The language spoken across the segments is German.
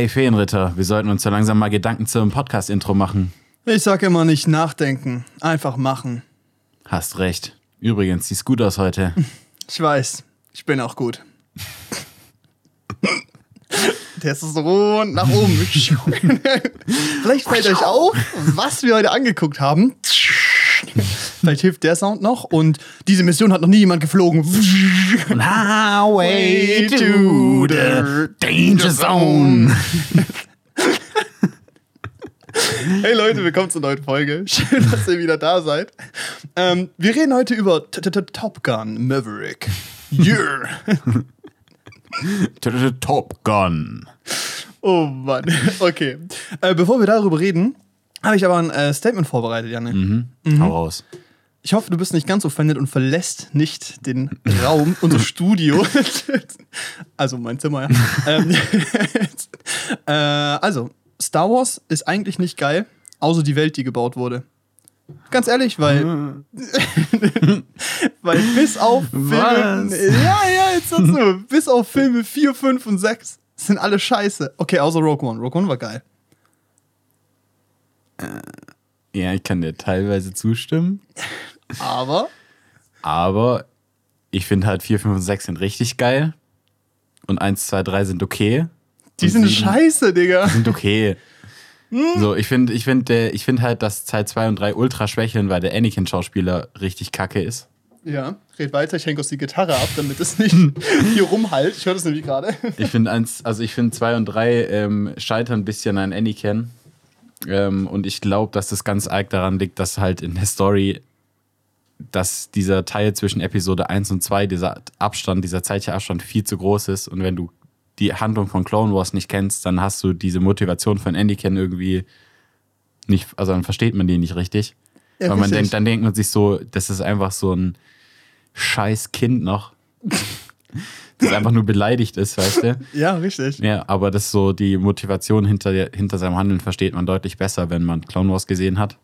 Hey Feenritter, wir sollten uns so langsam mal Gedanken zum Podcast-Intro machen. Ich sag immer nicht nachdenken, einfach machen. Hast recht. Übrigens, siehst gut aus heute. Ich weiß, ich bin auch gut. Testosteron nach oben. Vielleicht fällt euch auf, was wir heute angeguckt haben. Vielleicht hilft der Sound noch. Und diese Mission hat noch nie jemand geflogen. Highway to the danger zone. Hey Leute, willkommen zur neuen Folge. Schön, dass ihr wieder da seid. Ähm, wir reden heute über T -T -T Top Gun Maverick. Yeah. Top Gun. Oh Mann. Okay. Äh, bevor wir darüber reden, habe ich aber ein äh, Statement vorbereitet, Janne. Mhm. Hau raus. Ich hoffe, du bist nicht ganz offended und verlässt nicht den Raum, unser Studio. also mein Zimmer, ja. ähm, äh, also, Star Wars ist eigentlich nicht geil, außer die Welt, die gebaut wurde. Ganz ehrlich, weil. weil bis auf Filme. Ja, ja, jetzt sagst du. bis auf Filme 4, 5 und 6 sind alle scheiße. Okay, außer Rogue One. Rogue One war geil. Ja, ich kann dir teilweise zustimmen, Aber. aber ich finde halt 4, 5 und 6 sind richtig geil. Und 1, 2, 3 sind okay. Die Und sind scheiße, Digga. sind okay. Hm? So, ich finde ich find, ich find halt, dass Teil 2 und 3 ultra schwächeln, weil der Anakin-Schauspieler richtig kacke ist. Ja, red weiter, ich hänge uns die Gitarre ab, damit es nicht hier rumhalt. Ich höre das nämlich gerade. Ich finde eins, also ich finde 2 und 3 ähm, scheitern ein bisschen an Anakin. Ähm, und ich glaube, dass das ganz arg daran liegt, dass halt in der Story, dass dieser Teil zwischen Episode 1 und 2, dieser Abstand, dieser zeitliche Abstand viel zu groß ist. Und wenn du die Handlung von Clone Wars nicht kennst, dann hast du diese Motivation von Anakin irgendwie nicht, also dann versteht man die nicht richtig. Ja, Weil man richtig. denkt, dann denkt man sich so, das ist einfach so ein scheiß Kind noch. Das einfach nur beleidigt ist, weißt du? Ja, richtig. Ja, aber das ist so die Motivation hinter, hinter seinem Handeln versteht man deutlich besser, wenn man Clone Wars gesehen hat.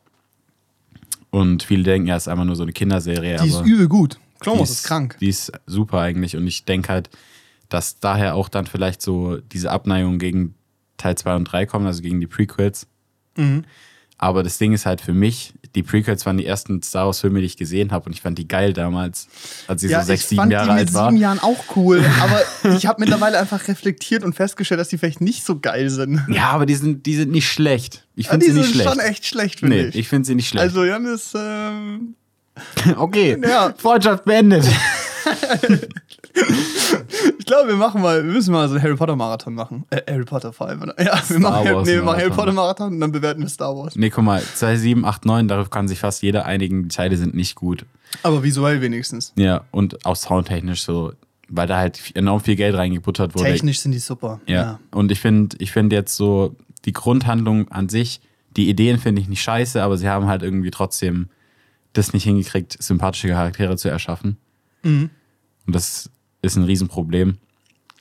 Und viele denken, ja, es ist einfach nur so eine Kinderserie. Die ist übel gut. Clone die Wars ist krank. Die ist super eigentlich. Und ich denke halt, dass daher auch dann vielleicht so diese Abneigung gegen Teil 2 und 3 kommen, also gegen die Prequels. Mhm. Aber das Ding ist halt für mich, die Prequels waren die ersten Star Wars-Filme, die ich gesehen habe. Und ich fand die geil damals, als ich so sechs, ich sieben fand Jahre die mit alt war. sieben Jahren auch cool, aber ich habe mittlerweile einfach reflektiert und festgestellt, dass die vielleicht nicht so geil sind. Ja, aber die sind, die sind nicht schlecht. Ich Ja, finde die sie nicht sind schlecht. schon echt schlecht, finde nee, ich. ich finde sie nicht schlecht. Also Jan ist, ähm, okay, Ja. Freundschaft beendet. ich glaube, wir machen mal, wir müssen mal so einen Harry Potter Marathon machen. Äh, Harry Potter vor allem. Ja, wir machen, Wars nee, wir machen Harry. Potter Marathon und dann bewerten wir Star Wars. nee, guck mal, 2, 7, 8, 9, darauf kann sich fast jeder einigen, die Teile sind nicht gut. Aber visuell wenigstens. Ja, und auch soundtechnisch so, weil da halt enorm viel Geld reingebuttert wurde. Technisch sind die super. Ja. Und ich finde, ich finde jetzt so, die Grundhandlung an sich, die Ideen finde ich nicht scheiße, aber sie haben halt irgendwie trotzdem das nicht hingekriegt, sympathische Charaktere zu erschaffen. Mhm. Und das ist ein Riesenproblem.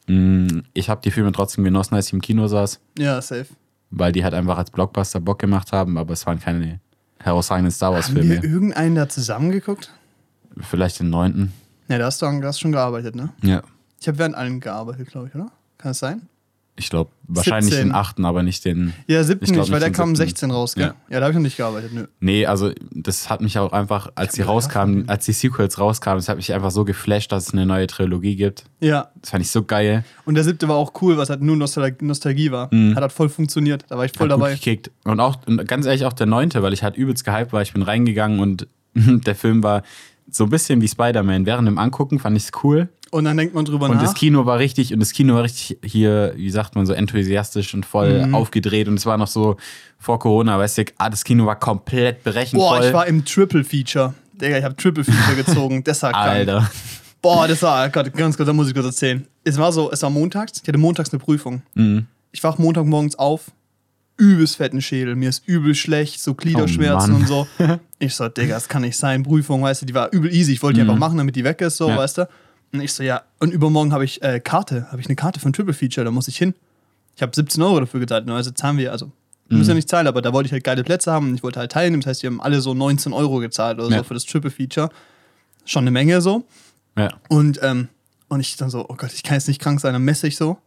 Mm, Ich habe die Filme trotzdem genossen, als ich im Kino saß, Ja, safe. weil die halt einfach als Blockbuster Bock gemacht haben, aber es waren keine herausragenden Star Haben wir Wars-Filme. irgendeinen da zusammengeguckt? Vielleicht den neunten. Ja, da hast du, schon gearbeitet, ne? Ja. Ich habe während allen gearbeitet, glaube ich, oder? Kann es sein? Ich glaube, wahrscheinlich 17. den achten, aber nicht den. Ja, 7 Ich glaub nicht, weil der kam 7.. 16 raus, gell? Ja. Ja, da habe ich noch nicht gearbeitet, nö. Nee, also das hat mich auch einfach, als die rauskamen, als die Sequels rauskamen, das hat mich einfach so geflasht, dass es eine neue Trilogie gibt. Ja, Das fand ich so geil. und der siebte war auch cool, was halt nur Nostal Nostalgie war. Hat halt voll funktioniert, da war ich voll Mhm. Hat gut dabei. gekickt. Und auch, und ganz ehrlich, auch der neunte, weil ich halt übelst gehypt war. Ich bin reingegangen und der Film war so ein bisschen wie Spider-Man. Während dem Angucken fand ich es cool. Und dann denkt man drüber Und nach. das Kino war richtig, und das Kino war richtig hier, wie sagt man, so enthusiastisch und voll Mhm. aufgedreht. Und es war noch so vor Corona, weißt du, ah, das Kino war komplett berechenvoll. Boah, ich war im Triple Feature. Digga, ich habe Triple Feature gezogen. Krank. Alter. Boah, das war, Gott, ganz kurz, da muss ich kurz erzählen. Es war so, es war montags, ich hatte montags eine Prüfung. Mhm. Ich wach Montagmorgens auf, übelst fetten Schädel, mir ist übel schlecht, so Gliederschmerzen Oh und so. Ich so, Digga, das kann nicht sein. Prüfung, weißt du, die war übel easy. Ich wollte die einfach machen, damit die weg ist, so, Mhm. Ja. weißt du. Und ich so, ja, und übermorgen habe ich äh, Karte, habe ich eine Karte ein Triple Feature, da muss ich hin. Ich habe 17 Euro dafür gezahlt, also zahlen wir, also wir Mhm. müssen ja nicht zahlen, aber da wollte ich halt geile Plätze haben und ich wollte halt teilnehmen. Das heißt, die haben alle so 19 Euro gezahlt oder Ja. so für das Triple Feature. Schon eine Menge so. Ja. Und, ähm, und ich dann so, oh Gott, ich kann jetzt nicht krank sein, dann messe ich so.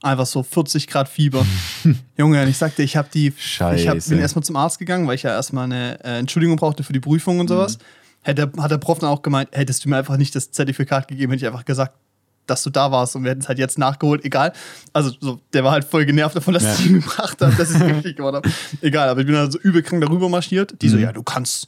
Einfach so 40 Grad Fieber. Junge, und ich sagte, ich habe die. Scheiße. Ich hab, bin erstmal zum Arzt gegangen, weil ich ja erstmal eine äh, Entschuldigung brauchte für die Prüfung und sowas. Hätte, hat der Prof dann auch gemeint, hättest du mir einfach nicht das Zertifikat gegeben, hätte ich einfach gesagt, dass du da warst und wir hätten es halt jetzt nachgeholt. Egal. Also, so, der war halt voll genervt davon, dass Ja. ich ihn gebracht habe, dass ich es richtig gemacht habe. Egal, aber ich bin dann so übel krank darüber marschiert. Die so, ja, du kannst.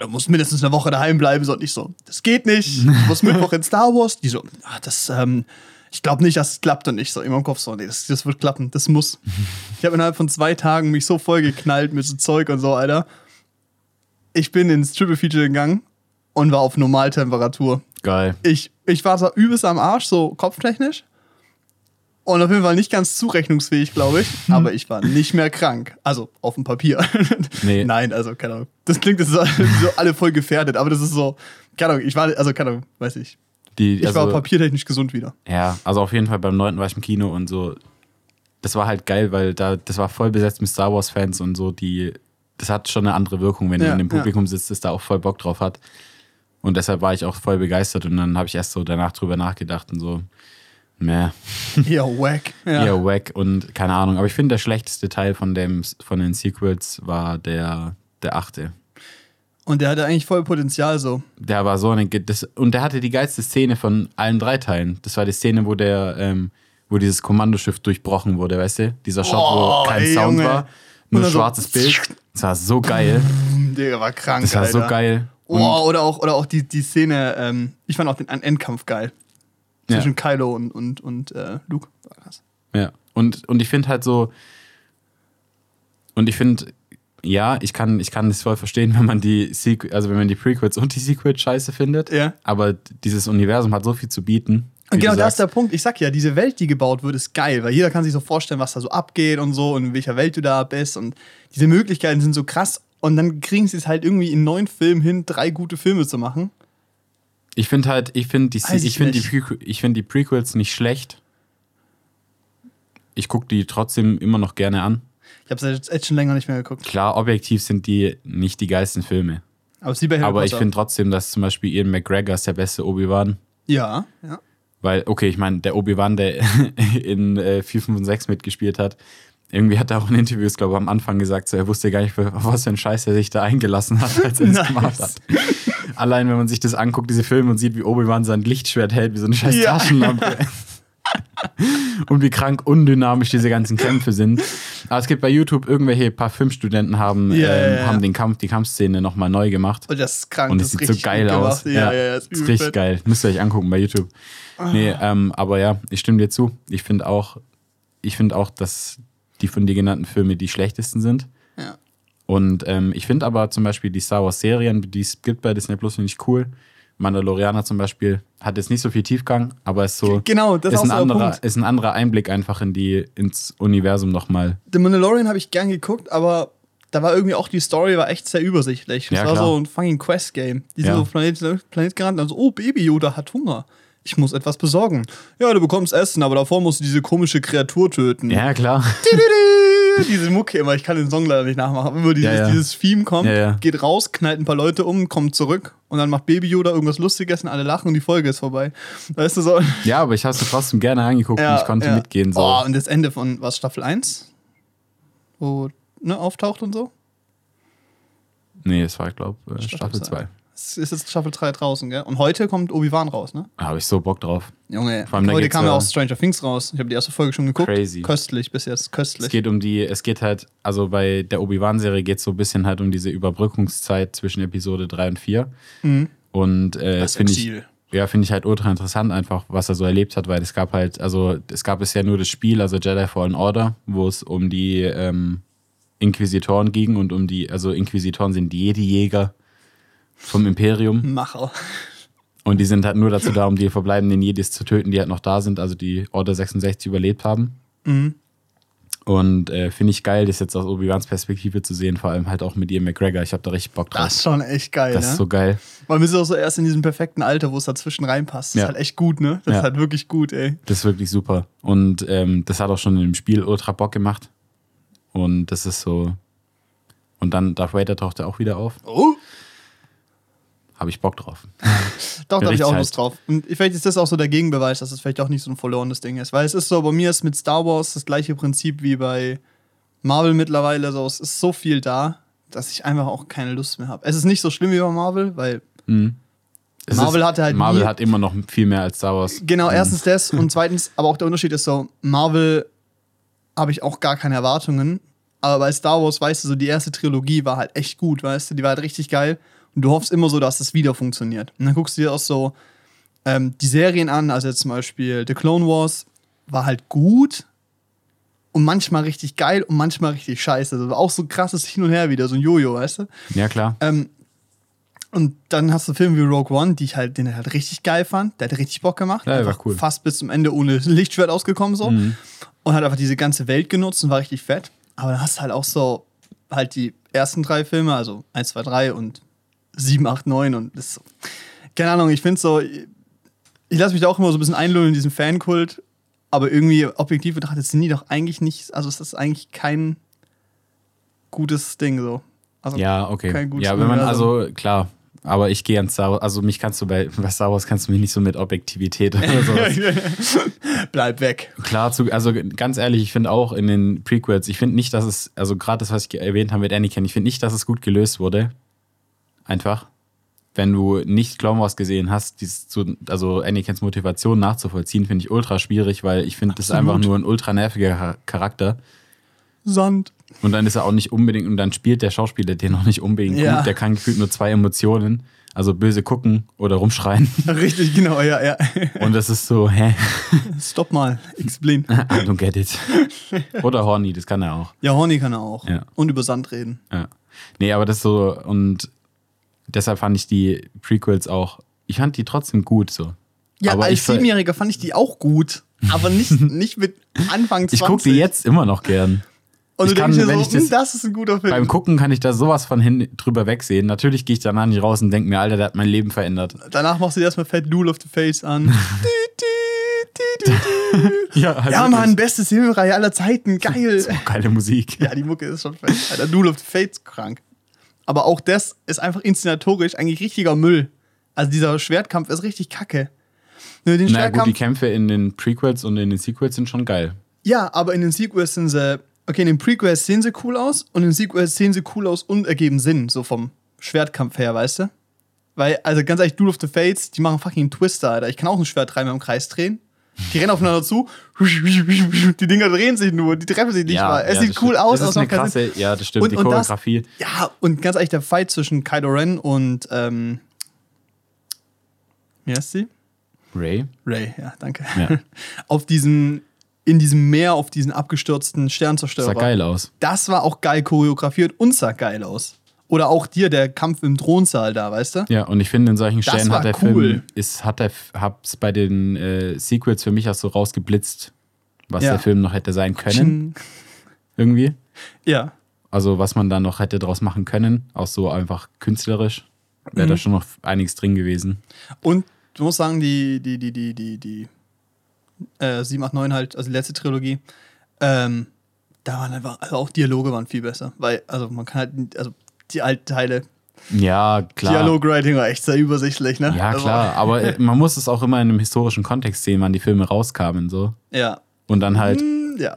Du musst mindestens eine Woche daheim bleiben. So, und ich so, das geht nicht. Du musst Mittwoch in Star Wars. Die so, ah, das, ähm, ich glaube nicht, dass es klappt. Und ich so in meinem Kopf so, nee, das, das wird klappen. Das muss. Ich habe innerhalb von zwei Tagen mich so voll geknallt mit so Zeug und so, Alter. Ich bin ins Triple Feature gegangen und war auf Normaltemperatur Geil. ich, ich war so übelst am Arsch, so kopftechnisch. Und auf jeden Fall nicht ganz zurechnungsfähig, glaube ich. Aber ich war nicht mehr krank. Also auf dem Papier. Nee. Nein, also keine Ahnung. Das klingt jetzt so, so alle voll gefährdet, aber das ist so, keine Ahnung, ich war, also keine Ahnung, weiß ich. Die, Ich also, war papiertechnisch gesund wieder. Ja, also auf jeden Fall beim 9. war ich im Kino und so. Das war halt geil, weil da, das war voll besetzt mit Star Wars-Fans und so, die, das hat schon eine andere Wirkung, wenn Ja, du in dem ja. Publikum sitzt, das da auch voll Bock drauf hat. Und deshalb war ich auch voll begeistert und dann habe ich erst so danach drüber nachgedacht und so, meh, Ja, wack. Ja. eher wack und keine Ahnung. Aber ich finde, der schlechteste Teil von, dem, von den Sequels war der, der achte. Und der hatte eigentlich voll Potenzial so. Der war so eine. Ge- Das, und der hatte die geilste Szene von allen drei Teilen. Das war die Szene, wo der, ähm, wo dieses Kommandoschiff durchbrochen wurde, weißt du? Dieser Shot, Oh, wo kein ey, Sound Junge. war, nur dann so- schwarzes Bild. Das war so geil. Der war krank, Das war so Alter. geil. Und, Oh, oder auch, oder auch die, die Szene, ähm, ich fand auch den Endkampf geil. Ja. Zwischen Kylo und, und, und äh, Luke. War krass. ja. und, und ich finde halt so. Und ich finde, ja, ich kann, ich kann das voll verstehen, wenn man die Sequ also wenn man die Prequels und die Sequels scheiße findet. Ja. Aber dieses Universum hat so viel zu bieten. Und genau das ist der Punkt. Ich sag ja, diese Welt, die gebaut wird, ist geil, weil jeder kann sich so vorstellen, was da so abgeht und so und in welcher Welt du da bist. Und diese Möglichkeiten sind so krass. Und dann kriegen sie es halt irgendwie in neun Filmen hin, drei gute Filme zu machen. Ich finde halt, ich finde die, Weiß ich ich finde die. Prequ- ich find die Prequels nicht schlecht. Ich gucke die trotzdem immer noch gerne an. Ich habe es jetzt schon länger nicht mehr geguckt. Klar, objektiv sind die nicht die geilsten Filme. Aber es wie bei Harry Aber ich finde trotzdem, dass zum Beispiel Ian McGregor ist der beste Obi-Wan. Ja, ja. Weil, okay, ich meine, der Obi-Wan, der in äh, 4, 5 und 6 mitgespielt hat, irgendwie hat er auch in Interviews, glaube ich, am Anfang gesagt, so, er wusste gar nicht, auf was für einen Scheiß er sich da eingelassen hat, als er das Nice. gemacht hat. Allein, wenn man sich das anguckt, diese Filme und sieht, wie Obi-Wan sein Lichtschwert hält, wie so eine scheiß Ja. Taschenlampe. und wie krank undynamisch diese ganzen Kämpfe sind. Aber es gibt bei YouTube irgendwelche paar Filmstudenten haben, ja, ähm, ja. haben den Kampf, die Kampfszene nochmal neu gemacht. Und das ist krank. Und das es ist sieht so geil aus. Ja, ja, ja. ist übel richtig geil. Müsst ihr euch angucken bei YouTube. Nee, ähm, aber ja, ich stimme dir zu. Ich finde auch, ich finde auch, dass die von dir genannten Filme die schlechtesten sind. Ja. Und ähm, ich finde aber zum Beispiel die Star Wars Serien, die es gibt bei Disney Plus, finde ich cool. Mandalorianer zum Beispiel hat jetzt nicht so viel Tiefgang, aber ist so Genau, das ist ist auch ein anderer, Punkt. ist ein anderer Einblick einfach in die ins Universum nochmal. The Mandalorian habe ich gern geguckt, aber da war irgendwie auch die Story war echt sehr übersichtlich. Das Ja, war klar. so ein fucking Quest-Game. Die sind Ja. so auf Planet, Planet gerannt und so, oh, Baby Yoda hat Hunger. Ich muss etwas besorgen. Ja, du bekommst Essen, aber davor musst du diese komische Kreatur töten. Ja, klar. Diese Mucke immer, ich kann den Song leider nicht nachmachen. aber Immer dieses, Ja, ja. dieses Theme kommt, Ja, geht raus, knallt ein paar Leute um, kommt zurück und dann macht Baby Yoda irgendwas Lustiges und alle lachen und die Folge ist vorbei. Weißt du so? Ja, aber ich habe es trotzdem gerne angeguckt und ich konnte mitgehen. So. Oh, und das Ende von was Staffel 1? Wo ne, auftaucht und so? Nee, es war, glaube ich, Staffel 2. Es ist jetzt Staffel 3 draußen, gell? Und heute kommt Obi-Wan raus, ne? Da habe ich so Bock drauf. Junge, Vor allem, heute kam ja ja- auch Stranger Things raus. Ich habe die erste Folge schon geguckt. Crazy. Köstlich bis jetzt, Es köstlich. geht um die, es geht halt, also bei der Obi-Wan-Serie geht es so ein bisschen halt um diese Überbrückungszeit zwischen Episode 3 und 4. Und äh, Mhm. Das finde ich, ja, finde ich halt ultra interessant einfach, was er so erlebt hat, weil es gab halt, also es gab bisher nur das Spiel, also Jedi Fallen Order, wo es um die ähm, Inquisitoren ging und um die, also Inquisitoren sind die Jedi-Jäger vom Imperium. Macher. Und die sind halt nur dazu da, um die verbleibenden Jedis zu töten, die halt noch da sind, also die Order 66 überlebt haben. Mhm. Und äh, finde ich geil, das jetzt aus Obi-Wans Perspektive zu sehen, vor allem halt auch mit Ian McGregor. Ich habe da richtig Bock drauf. Das ist schon echt geil, Das ne? ist so geil. Weil wir sind auch so erst in diesem perfekten Alter, wo es dazwischen reinpasst. Das Ja. ist halt echt gut, ne? Das Ja. ist halt wirklich gut, ey. Das ist wirklich super. Und ähm, das hat auch schon in dem Spiel ultra Bock gemacht. Und das ist so. Und dann Darth Vader taucht er auch wieder auf. Oh. Habe ich Bock drauf. Doch, da habe ich auch Lust drauf. Und vielleicht ist das auch so der Gegenbeweis, dass es vielleicht auch nicht so ein verlorenes Ding ist. Weil es ist so, bei mir ist mit Star Wars das gleiche Prinzip wie bei Marvel mittlerweile. So, es ist so viel da, dass ich einfach auch keine Lust mehr habe. Es ist nicht so schlimm wie bei Marvel, weil Es Marvel ist, hatte halt Marvel nie- hat immer noch viel mehr als Star Wars. Genau, erstens das und zweitens, aber auch der Unterschied ist so, Marvel habe ich auch gar keine Erwartungen, aber bei Star Wars, weißt du, so die erste Trilogie war halt echt gut, weißt du, die war halt richtig geil und du hoffst immer so, dass es wieder funktioniert. Und dann guckst du dir auch so ähm, die Serien an, also jetzt zum Beispiel The Clone Wars war halt gut und manchmal richtig geil und manchmal richtig scheiße. Also auch so krasses Hin und Her wieder, so ein Jojo, weißt du? Ja, klar. Ähm, und dann hast du Filme wie Rogue One, die ich halt, den ich halt richtig geil fand. Der hat richtig Bock gemacht. Ja, der war Einfach cool. Fast bis zum Ende ohne Lichtschwert ausgekommen so. Und hat einfach diese ganze Welt genutzt und war richtig fett. Aber dann hast du halt auch so halt die ersten drei Filme, also 1, 2, 3 und 7, 8, 9 und das. Keine Ahnung, ich finde so, ich lasse mich da auch immer so ein bisschen einlullen in diesen Fankult, aber irgendwie objektiv betrachtet sind die doch eigentlich nicht, also es ist eigentlich kein gutes Ding so. Also Ja, okay. kein gutes Ja, wenn man, Universum. also klar, aber ich gehe an Star Wars, also mich kannst du bei, bei Star Wars kannst du mich nicht so mit Objektivität oder sowas. Bleib weg. klar zu, also ganz ehrlich, ich finde auch in den Prequels, ich finde nicht, dass es, also gerade das, was ich erwähnt habe mit Anakin, ich finde nicht, dass es gut gelöst wurde. Einfach. Wenn du nicht Clone Wars gesehen hast, zu, also Anakins Motivation nachzuvollziehen, finde ich ultra schwierig, weil ich finde, das ist einfach nur ein ultra nerviger Char- Charakter. Sand. Und dann ist er auch nicht unbedingt, und dann spielt der Schauspieler den noch nicht unbedingt Ja. gut. Der kann gefühlt nur zwei Emotionen. Also böse gucken oder rumschreien. Richtig, genau, ja, ja. Und das ist so, hä? Stopp mal, explain. I don't get it. Oder horny, das kann er auch. Ja, Horny kann er auch. Ja. Und über Sand reden. Ja. Nee, aber das ist so, und deshalb fand ich die Prequels auch, ich fand die trotzdem gut so. Ja, aber als Siebenjähriger fand ich die auch gut. Aber nicht, nicht mit Anfang 20. ich gucke die jetzt immer noch gern. Und du ich kann, denkst dir wenn so, ich das- hm, das ist ein guter Film. Beim Gucken kann ich da sowas von hin drüber wegsehen. Natürlich gehe ich danach nicht raus und denke mir, Alter, der hat mein Leben verändert. Danach machst du dir erstmal Fat Duel of the Face an. Ja, halt ja, wirklich. Mann, beste Filmreihe aller Zeiten. Geil. Geile Musik. Ja, die Mucke ist schon fett. Alter, Duel of the Fates krank. Aber auch das ist einfach inszenatorisch eigentlich richtiger Müll. Also dieser Schwertkampf ist richtig kacke. Du den Na gut, die Kämpfe in den Prequels und in den Sequels sind schon geil. Ja, aber in den Sequels sind sie. Okay, in den Prequels sehen sie cool aus und in den Sequels sehen sie cool aus und ergeben Sinn, so vom Schwertkampf her, weißt du? Weil, also ganz ehrlich, Duel of the Fates, die machen fucking Twister, Alter. Ich kann auch ein Schwert dreimal im Kreis drehen. Die rennen aufeinander zu. Die Dinger drehen sich nur, die treffen sich nicht mal. Es ja, sieht cool stimmt. aus, Das ist eine krasse, ja, das stimmt, Und- die und das- Choreografie. ja, und ganz ehrlich, der Fight zwischen Kylo Ren und, ähm, wie heißt sie? Ray? Ray, ja, danke. Ja. auf diesen, in diesem Meer, auf diesen abgestürzten Sternzerstörer. sah geil aus. Das war auch geil choreografiert und sah geil aus. Oder auch dir der Kampf im Thronsaal da, weißt du? Ja, und ich finde, in solchen Stellen hat der cool. Film, ist, hat er, hab's bei den äh, Sequels für mich auch so rausgeblitzt, was Ja. der Film noch hätte sein können, irgendwie. Ja. Also, was man da noch hätte draus machen können, auch so einfach künstlerisch, wäre Mhm. da schon noch einiges drin gewesen. Und du musst sagen, die, die, die, die, die, die äh, 7, 8, 9 halt, also die letzte Trilogie, ähm, da waren einfach, also auch Dialoge waren viel besser. Weil, also man kann halt, also die alten Teile, Ja, klar. Dialogwriting war echt sehr übersichtlich, ne? Ja, Also, klar, aber man muss es auch immer in einem historischen Kontext sehen, wann die Filme rauskamen, so. Ja. Und dann halt, Hm, Ja.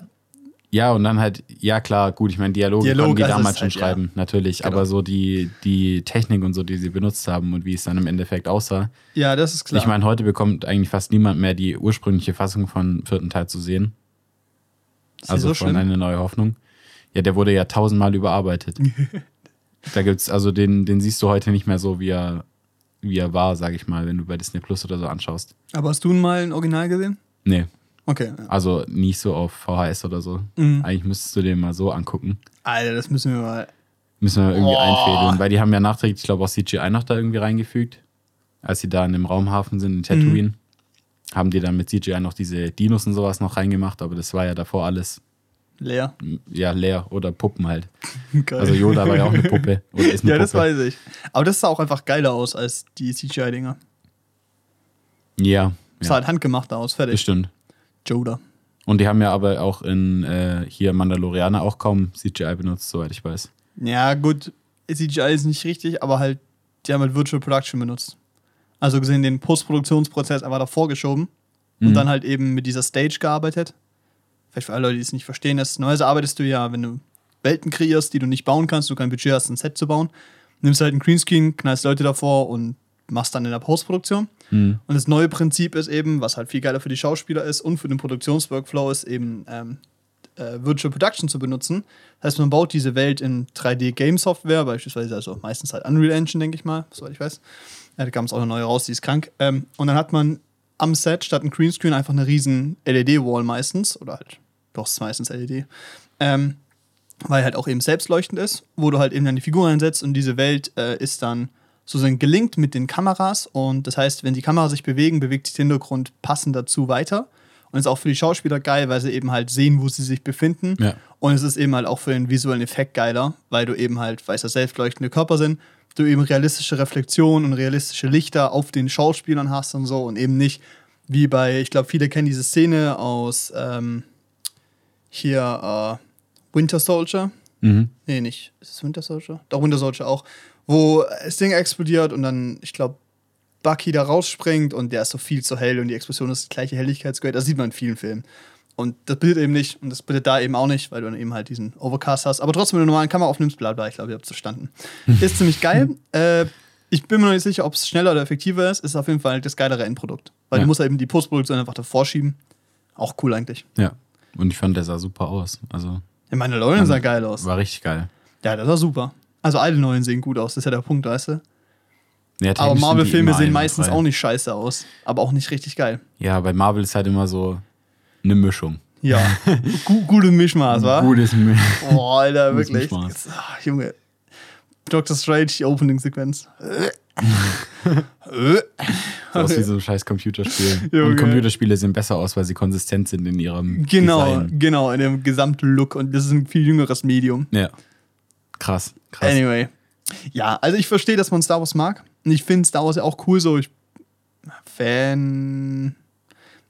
ja, und dann halt, ja klar, gut, ich meine, Dialoge Dialog, konnten die also damals schon halt, ja. schreiben, natürlich, Genau. aber so die, die Technik und so, die sie benutzt haben und wie es dann im Endeffekt aussah. Ja, das ist klar. Ich meine, heute bekommt eigentlich fast niemand mehr die ursprüngliche Fassung von vierten Teil zu sehen. Ist Also so schlimm? eine neue Hoffnung. Ja, der wurde ja tausendmal überarbeitet. da gibt's, also den, den siehst du heute nicht mehr so, wie er, wie er war, sag ich mal, wenn du bei Disney Plus oder so anschaust. Aber hast du ihn mal ein Original gesehen? Nee, Okay. Ja. also nicht so auf VHS oder so. Mhm. Eigentlich müsstest du den mal so angucken. Alter, das müssen wir mal. Müssen wir irgendwie Oh. einfädeln, weil die haben ja nachträglich, ich glaube, auch CGI noch da irgendwie reingefügt. Als sie da in dem Raumhafen sind, in Tatooine, Mhm. haben die dann mit CGI noch diese Dinos und sowas noch reingemacht, aber das war ja davor alles Leer. ja leer oder Puppen halt. Geil. Also Yoda war ja auch eine Puppe. Oder ist eine ja, das Puppe. weiß ich. Aber das sah auch einfach geiler aus als die CGI-Dinger. Ja, Sah ja halt handgemacht aus, fertig. bestimmt. Yoda. Und die haben ja aber auch in äh, hier Mandalorianer auch kaum CGI benutzt, soweit ich weiß. Ja, gut, CGI ist nicht richtig, aber halt die haben halt Virtual Production benutzt. Also gesehen den Postproduktionsprozess einfach davor geschoben und Mhm. dann halt eben mit dieser Stage gearbeitet. Vielleicht für alle Leute, die es nicht verstehen, das Neues arbeitest du ja, wenn du Welten kreierst, die du nicht bauen kannst, du kein Budget hast, ein Set zu bauen, nimmst halt einen Greenscreen, knallst Leute davor und machst dann in der Postproduktion. Mhm. Und das neue Prinzip ist eben, was halt viel geiler für die Schauspieler ist und für den Produktionsworkflow ist, eben ähm, äh, Virtual Production zu benutzen. Das heißt, man baut diese Welt in 3D-Game-Software, beispielsweise, also meistens halt Unreal Engine, denke ich mal, soweit ich weiß. Ja, da kam es auch eine neue raus, die ist krank. Ähm, und dann hat man am Set statt ein Greenscreen einfach eine riesen LED-Wall meistens, oder halt, doch, ist meistens LED. Ähm, weil halt auch eben selbstleuchtend ist, wo du halt eben dann die Figur einsetzt und diese Welt äh, ist dann sozusagen gelinkt mit den Kameras und das heißt, wenn die Kamera sich bewegen, bewegt sich der Hintergrund passend dazu weiter und ist auch für die Schauspieler geil, weil sie eben halt sehen, wo sie sich befinden Ja. und es ist eben halt auch für den visuellen Effekt geiler, weil du eben halt, weil es ja selbstleuchtende Körper sind, du eben realistische Reflexionen und realistische Lichter auf den Schauspielern hast und so und eben nicht wie bei, ich glaube, viele kennen diese Szene aus ähm, hier äh, Winter Soldier. Mhm. Nee, nicht. Ist es Winter Soldier? Doch, Winter Soldier auch. Wo das Ding explodiert und dann, ich glaube, Bucky da rausspringt und der ist so viel zu hell und die Explosion ist die gleiche Helligkeitsgrade. Das sieht man in vielen Filmen. Und das bildet eben nicht und das bildet da eben auch nicht, weil du dann eben halt diesen Overcast hast. Aber trotzdem, wenn du normalen Kamera aufnimmst, bla bla, ich glaube, ihr habt es verstanden. Ist ziemlich geil. äh, ich bin mir noch nicht sicher, ob es schneller oder effektiver ist. Ist auf jeden Fall das geilere Endprodukt. Weil Ja. du musst halt eben die Postproduktion einfach davor schieben. Auch cool eigentlich. Ja. Und ich fand, der sah super aus. Also Ja, meine Leute sah geil aus. war richtig geil. Ja, das war super. Also alle neuen sehen gut aus, das ist ja der Punkt, weißt du? Ja, Aber Marvel-Filme sehen meistens auch nicht scheiße aus. Aber auch nicht richtig geil. Ja, bei Marvel ist halt immer so eine Mischung. Ja, Gu gute Mischmaß, wa? Gutes Mi Boah, Alter, Gutes wirklich. Mischmaß. Ah, Junge. Doctor Strange, die Opening-Sequenz. Äh. aus wie so ein scheiß Computerspiel. Junge. Und Computerspiele sehen besser aus, weil sie konsistent sind in ihrem Genau, Design. genau, in dem gesamten Look. Und das ist ein viel jüngeres Medium. Ja. Krass, krass. Anyway. Ja, also ich verstehe, dass man Star Wars mag. Und ich finde Star Wars ja auch cool so. Ich Fan.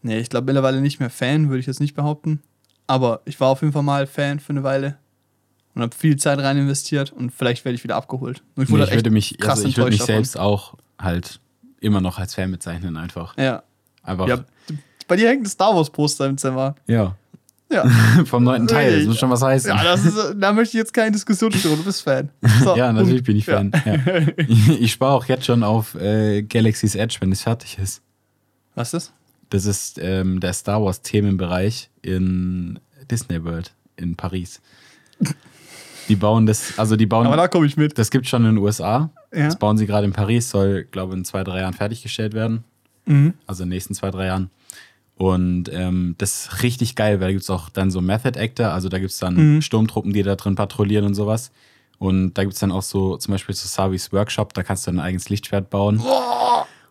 Nee, ich glaube mittlerweile nicht mehr Fan, würde ich jetzt nicht behaupten. Aber ich war auf jeden Fall mal Fan für eine Weile. Und habe viel Zeit rein investiert. Und vielleicht werde ich wieder abgeholt. Ich Nee, wurde ich würde mich, krass also ich würde mich davon. selbst auch halt immer noch als Fan bezeichnen, einfach. Ja. Einfach. ja. Bei dir hängt ein Star Wars Poster im Zimmer. ja. Ja. Vom neunten Teil. Das muss schon was heißen. Ja, das ist, da möchte ich jetzt keine Diskussion führen. Du bist Fan. So, Ja, natürlich bin ich Ja. Fan. Ja. Ich, ich spare auch jetzt schon auf äh, Galaxy's Edge, wenn es fertig ist. Was ist das? Das ist ähm, der Star Wars Themenbereich in Disney World in Paris. Die bauen das, also die bauen, Aber da komme ich mit. das gibt schon in den USA. Ja. Das bauen sie gerade in Paris, soll, glaube ich, in zwei, drei Jahren fertiggestellt werden. Mhm. Also in den nächsten zwei, drei Jahren. Und ähm, das ist richtig geil, weil da gibt es auch dann so Method Actor, also da gibt es dann Mhm. Sturmtruppen, die da drin patrouillieren und sowas. Und da gibt es dann auch so, zum Beispiel so Savis Workshop, da kannst du ein eigenes Lichtschwert bauen.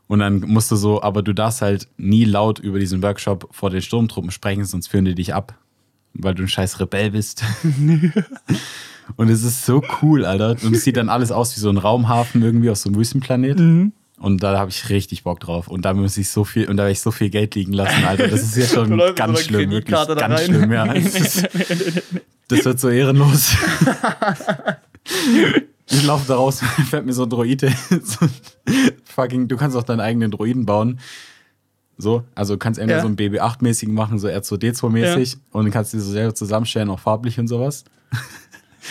Und dann musst du so, aber du darfst halt nie laut über diesen Workshop vor den Sturmtruppen sprechen, sonst führen die dich ab, weil du ein scheiß Rebell bist. und es ist so cool, Alter. Und es sieht dann alles aus wie so ein Raumhafen irgendwie auf so einem Wüstenplanet. Mhm. Und da habe ich richtig Bock drauf. Und da muss ich so viel, und da habe ich so viel Geld liegen lassen, Alter. Das ist Du schon ganz schlimm, wirklich. Ganz schlimm, ja. Es ist, das wird so ehrenlos. Ich laufe da raus, fällt mir so ein Droide. So, fucking, du kannst auch deinen eigenen Droiden bauen. So, also kannst entweder Ja. so einen BB-8-mäßigen machen, so R2D2-mäßig und dann kannst du die so selber zusammenstellen, auch farblich und sowas.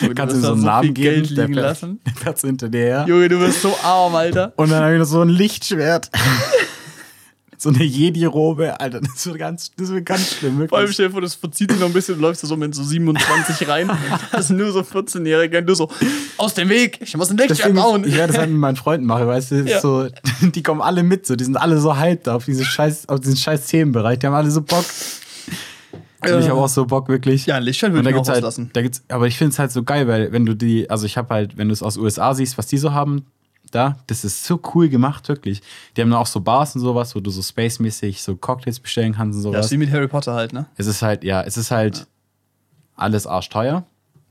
Du kannst wirst ihm so einen so Namen geben, Geld der liegen fährt- lassen. der fährt hinter dir her. Junge, du bist so arm, Alter. Und dann habe ich noch so ein Lichtschwert. so eine Jedi-Robe, Alter, das wird ganz, das wird ganz schlimm, Vor allem wirklich. stell dir vor, das verzieht sich noch ein bisschen, du läufst da so mit so 27 rein. Das sind nur so 14-Jährige und du so, aus dem Weg, ich muss ein Lichtschwert bauen. ich werde das halt mit meinen Freunden machen, weißt du, Ja. so, die kommen alle mit, so, die sind alle so hyped auf, diese scheiß, auf diesen scheiß Themenbereich, die haben alle so Bock. Und ich habe auch so Bock, wirklich. Ja, ein Lichtschwert Und würde ich mir auch halt, auslassen. da gibt's, aber ich finde es halt so geil, weil wenn du die, also ich habe halt, wenn du es aus USA siehst, was die so haben, da, das ist so cool gemacht, wirklich. Die haben dann auch so Bars und sowas, wo du so spacemäßig so Cocktails bestellen kannst und Ja, sowas. ist wie mit Harry Potter halt, ne? es ist halt, ja, es ist halt alles arschteuer,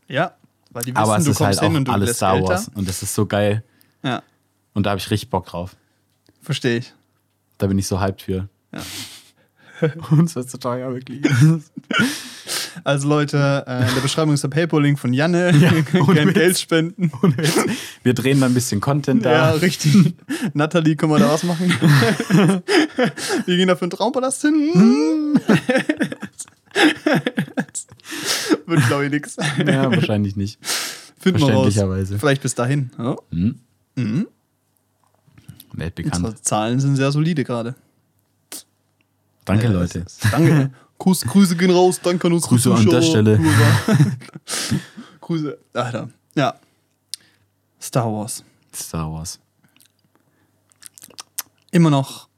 Ja. Weil die wissen, aber es du ist kommst halt hin auch und du alles lässt Star Wars und das ist so geil. Ja, und da habe ich richtig Bock drauf. verstehe ich. Da bin ich so hyped für. Ja. Es wird so teuer, wirklich. Also Leute, äh, in der Beschreibung ist der PayPal-Link von Janne. Gerne Witz. Geld spenden. Wir drehen dann ein bisschen Content Ja, da. richtig. Nathalie, können wir da was machen? wir gehen da für einen Traumpalast hin. Wird, glaube ich, nix. Ja, wahrscheinlich nicht. Finden wir raus. Vielleicht bis dahin. Ja. Weltbekannt. Unsere Zahlen sind sehr solide gerade. Danke, Ja, Leute. Danke. Gruß, Grüße gehen raus. Danke an unsere Grüße an der Stelle. Grüße. Alter. Ja. Star Wars. Star Wars. Immer noch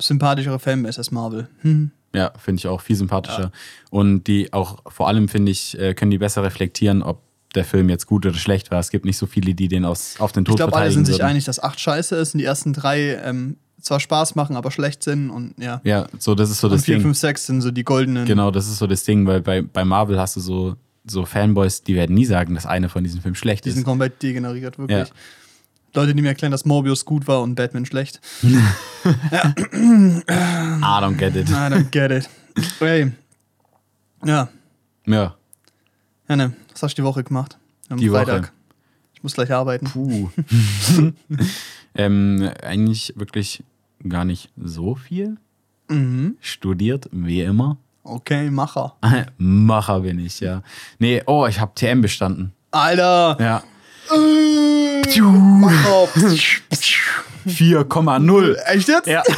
sympathischere Fanbase als Marvel. Hm. Ja, finde ich auch viel sympathischer. Und die auch, vor allem finde ich, äh, können die besser reflektieren, ob der Film jetzt gut oder schlecht war. Es gibt nicht so viele, die den aus, auf den Tod Ich glaube, alle sind sich würden. einig, dass 8 scheiße ist und die ersten drei ähm, zwar Spaß machen, aber schlecht sind und ja. Ja, so, das ist so und das 4, Ding. 5, 6 sind so die goldenen. Genau, das ist so das Ding, weil bei, bei Marvel hast du so, so Fanboys, die werden nie sagen, dass eine von diesen Filmen schlecht Die sind ist. komplett degeneriert, wirklich. Ja. Leute, die mir erklären, dass Morbius gut war und Batman schlecht. I don't get it. I don't get it. Hey. Ja, Ja, Janne, was hast du die Woche gemacht? Am Die Woche. Ich muss gleich arbeiten. puh. ähm, eigentlich wirklich gar nicht so viel. Mhm. Studiert, wie immer. Okay, Macher. Macher bin ich, ja. Nee, oh, ich habe TM bestanden. Alter! Ja. Äh, Macher! 4,0. Echt jetzt? Ja.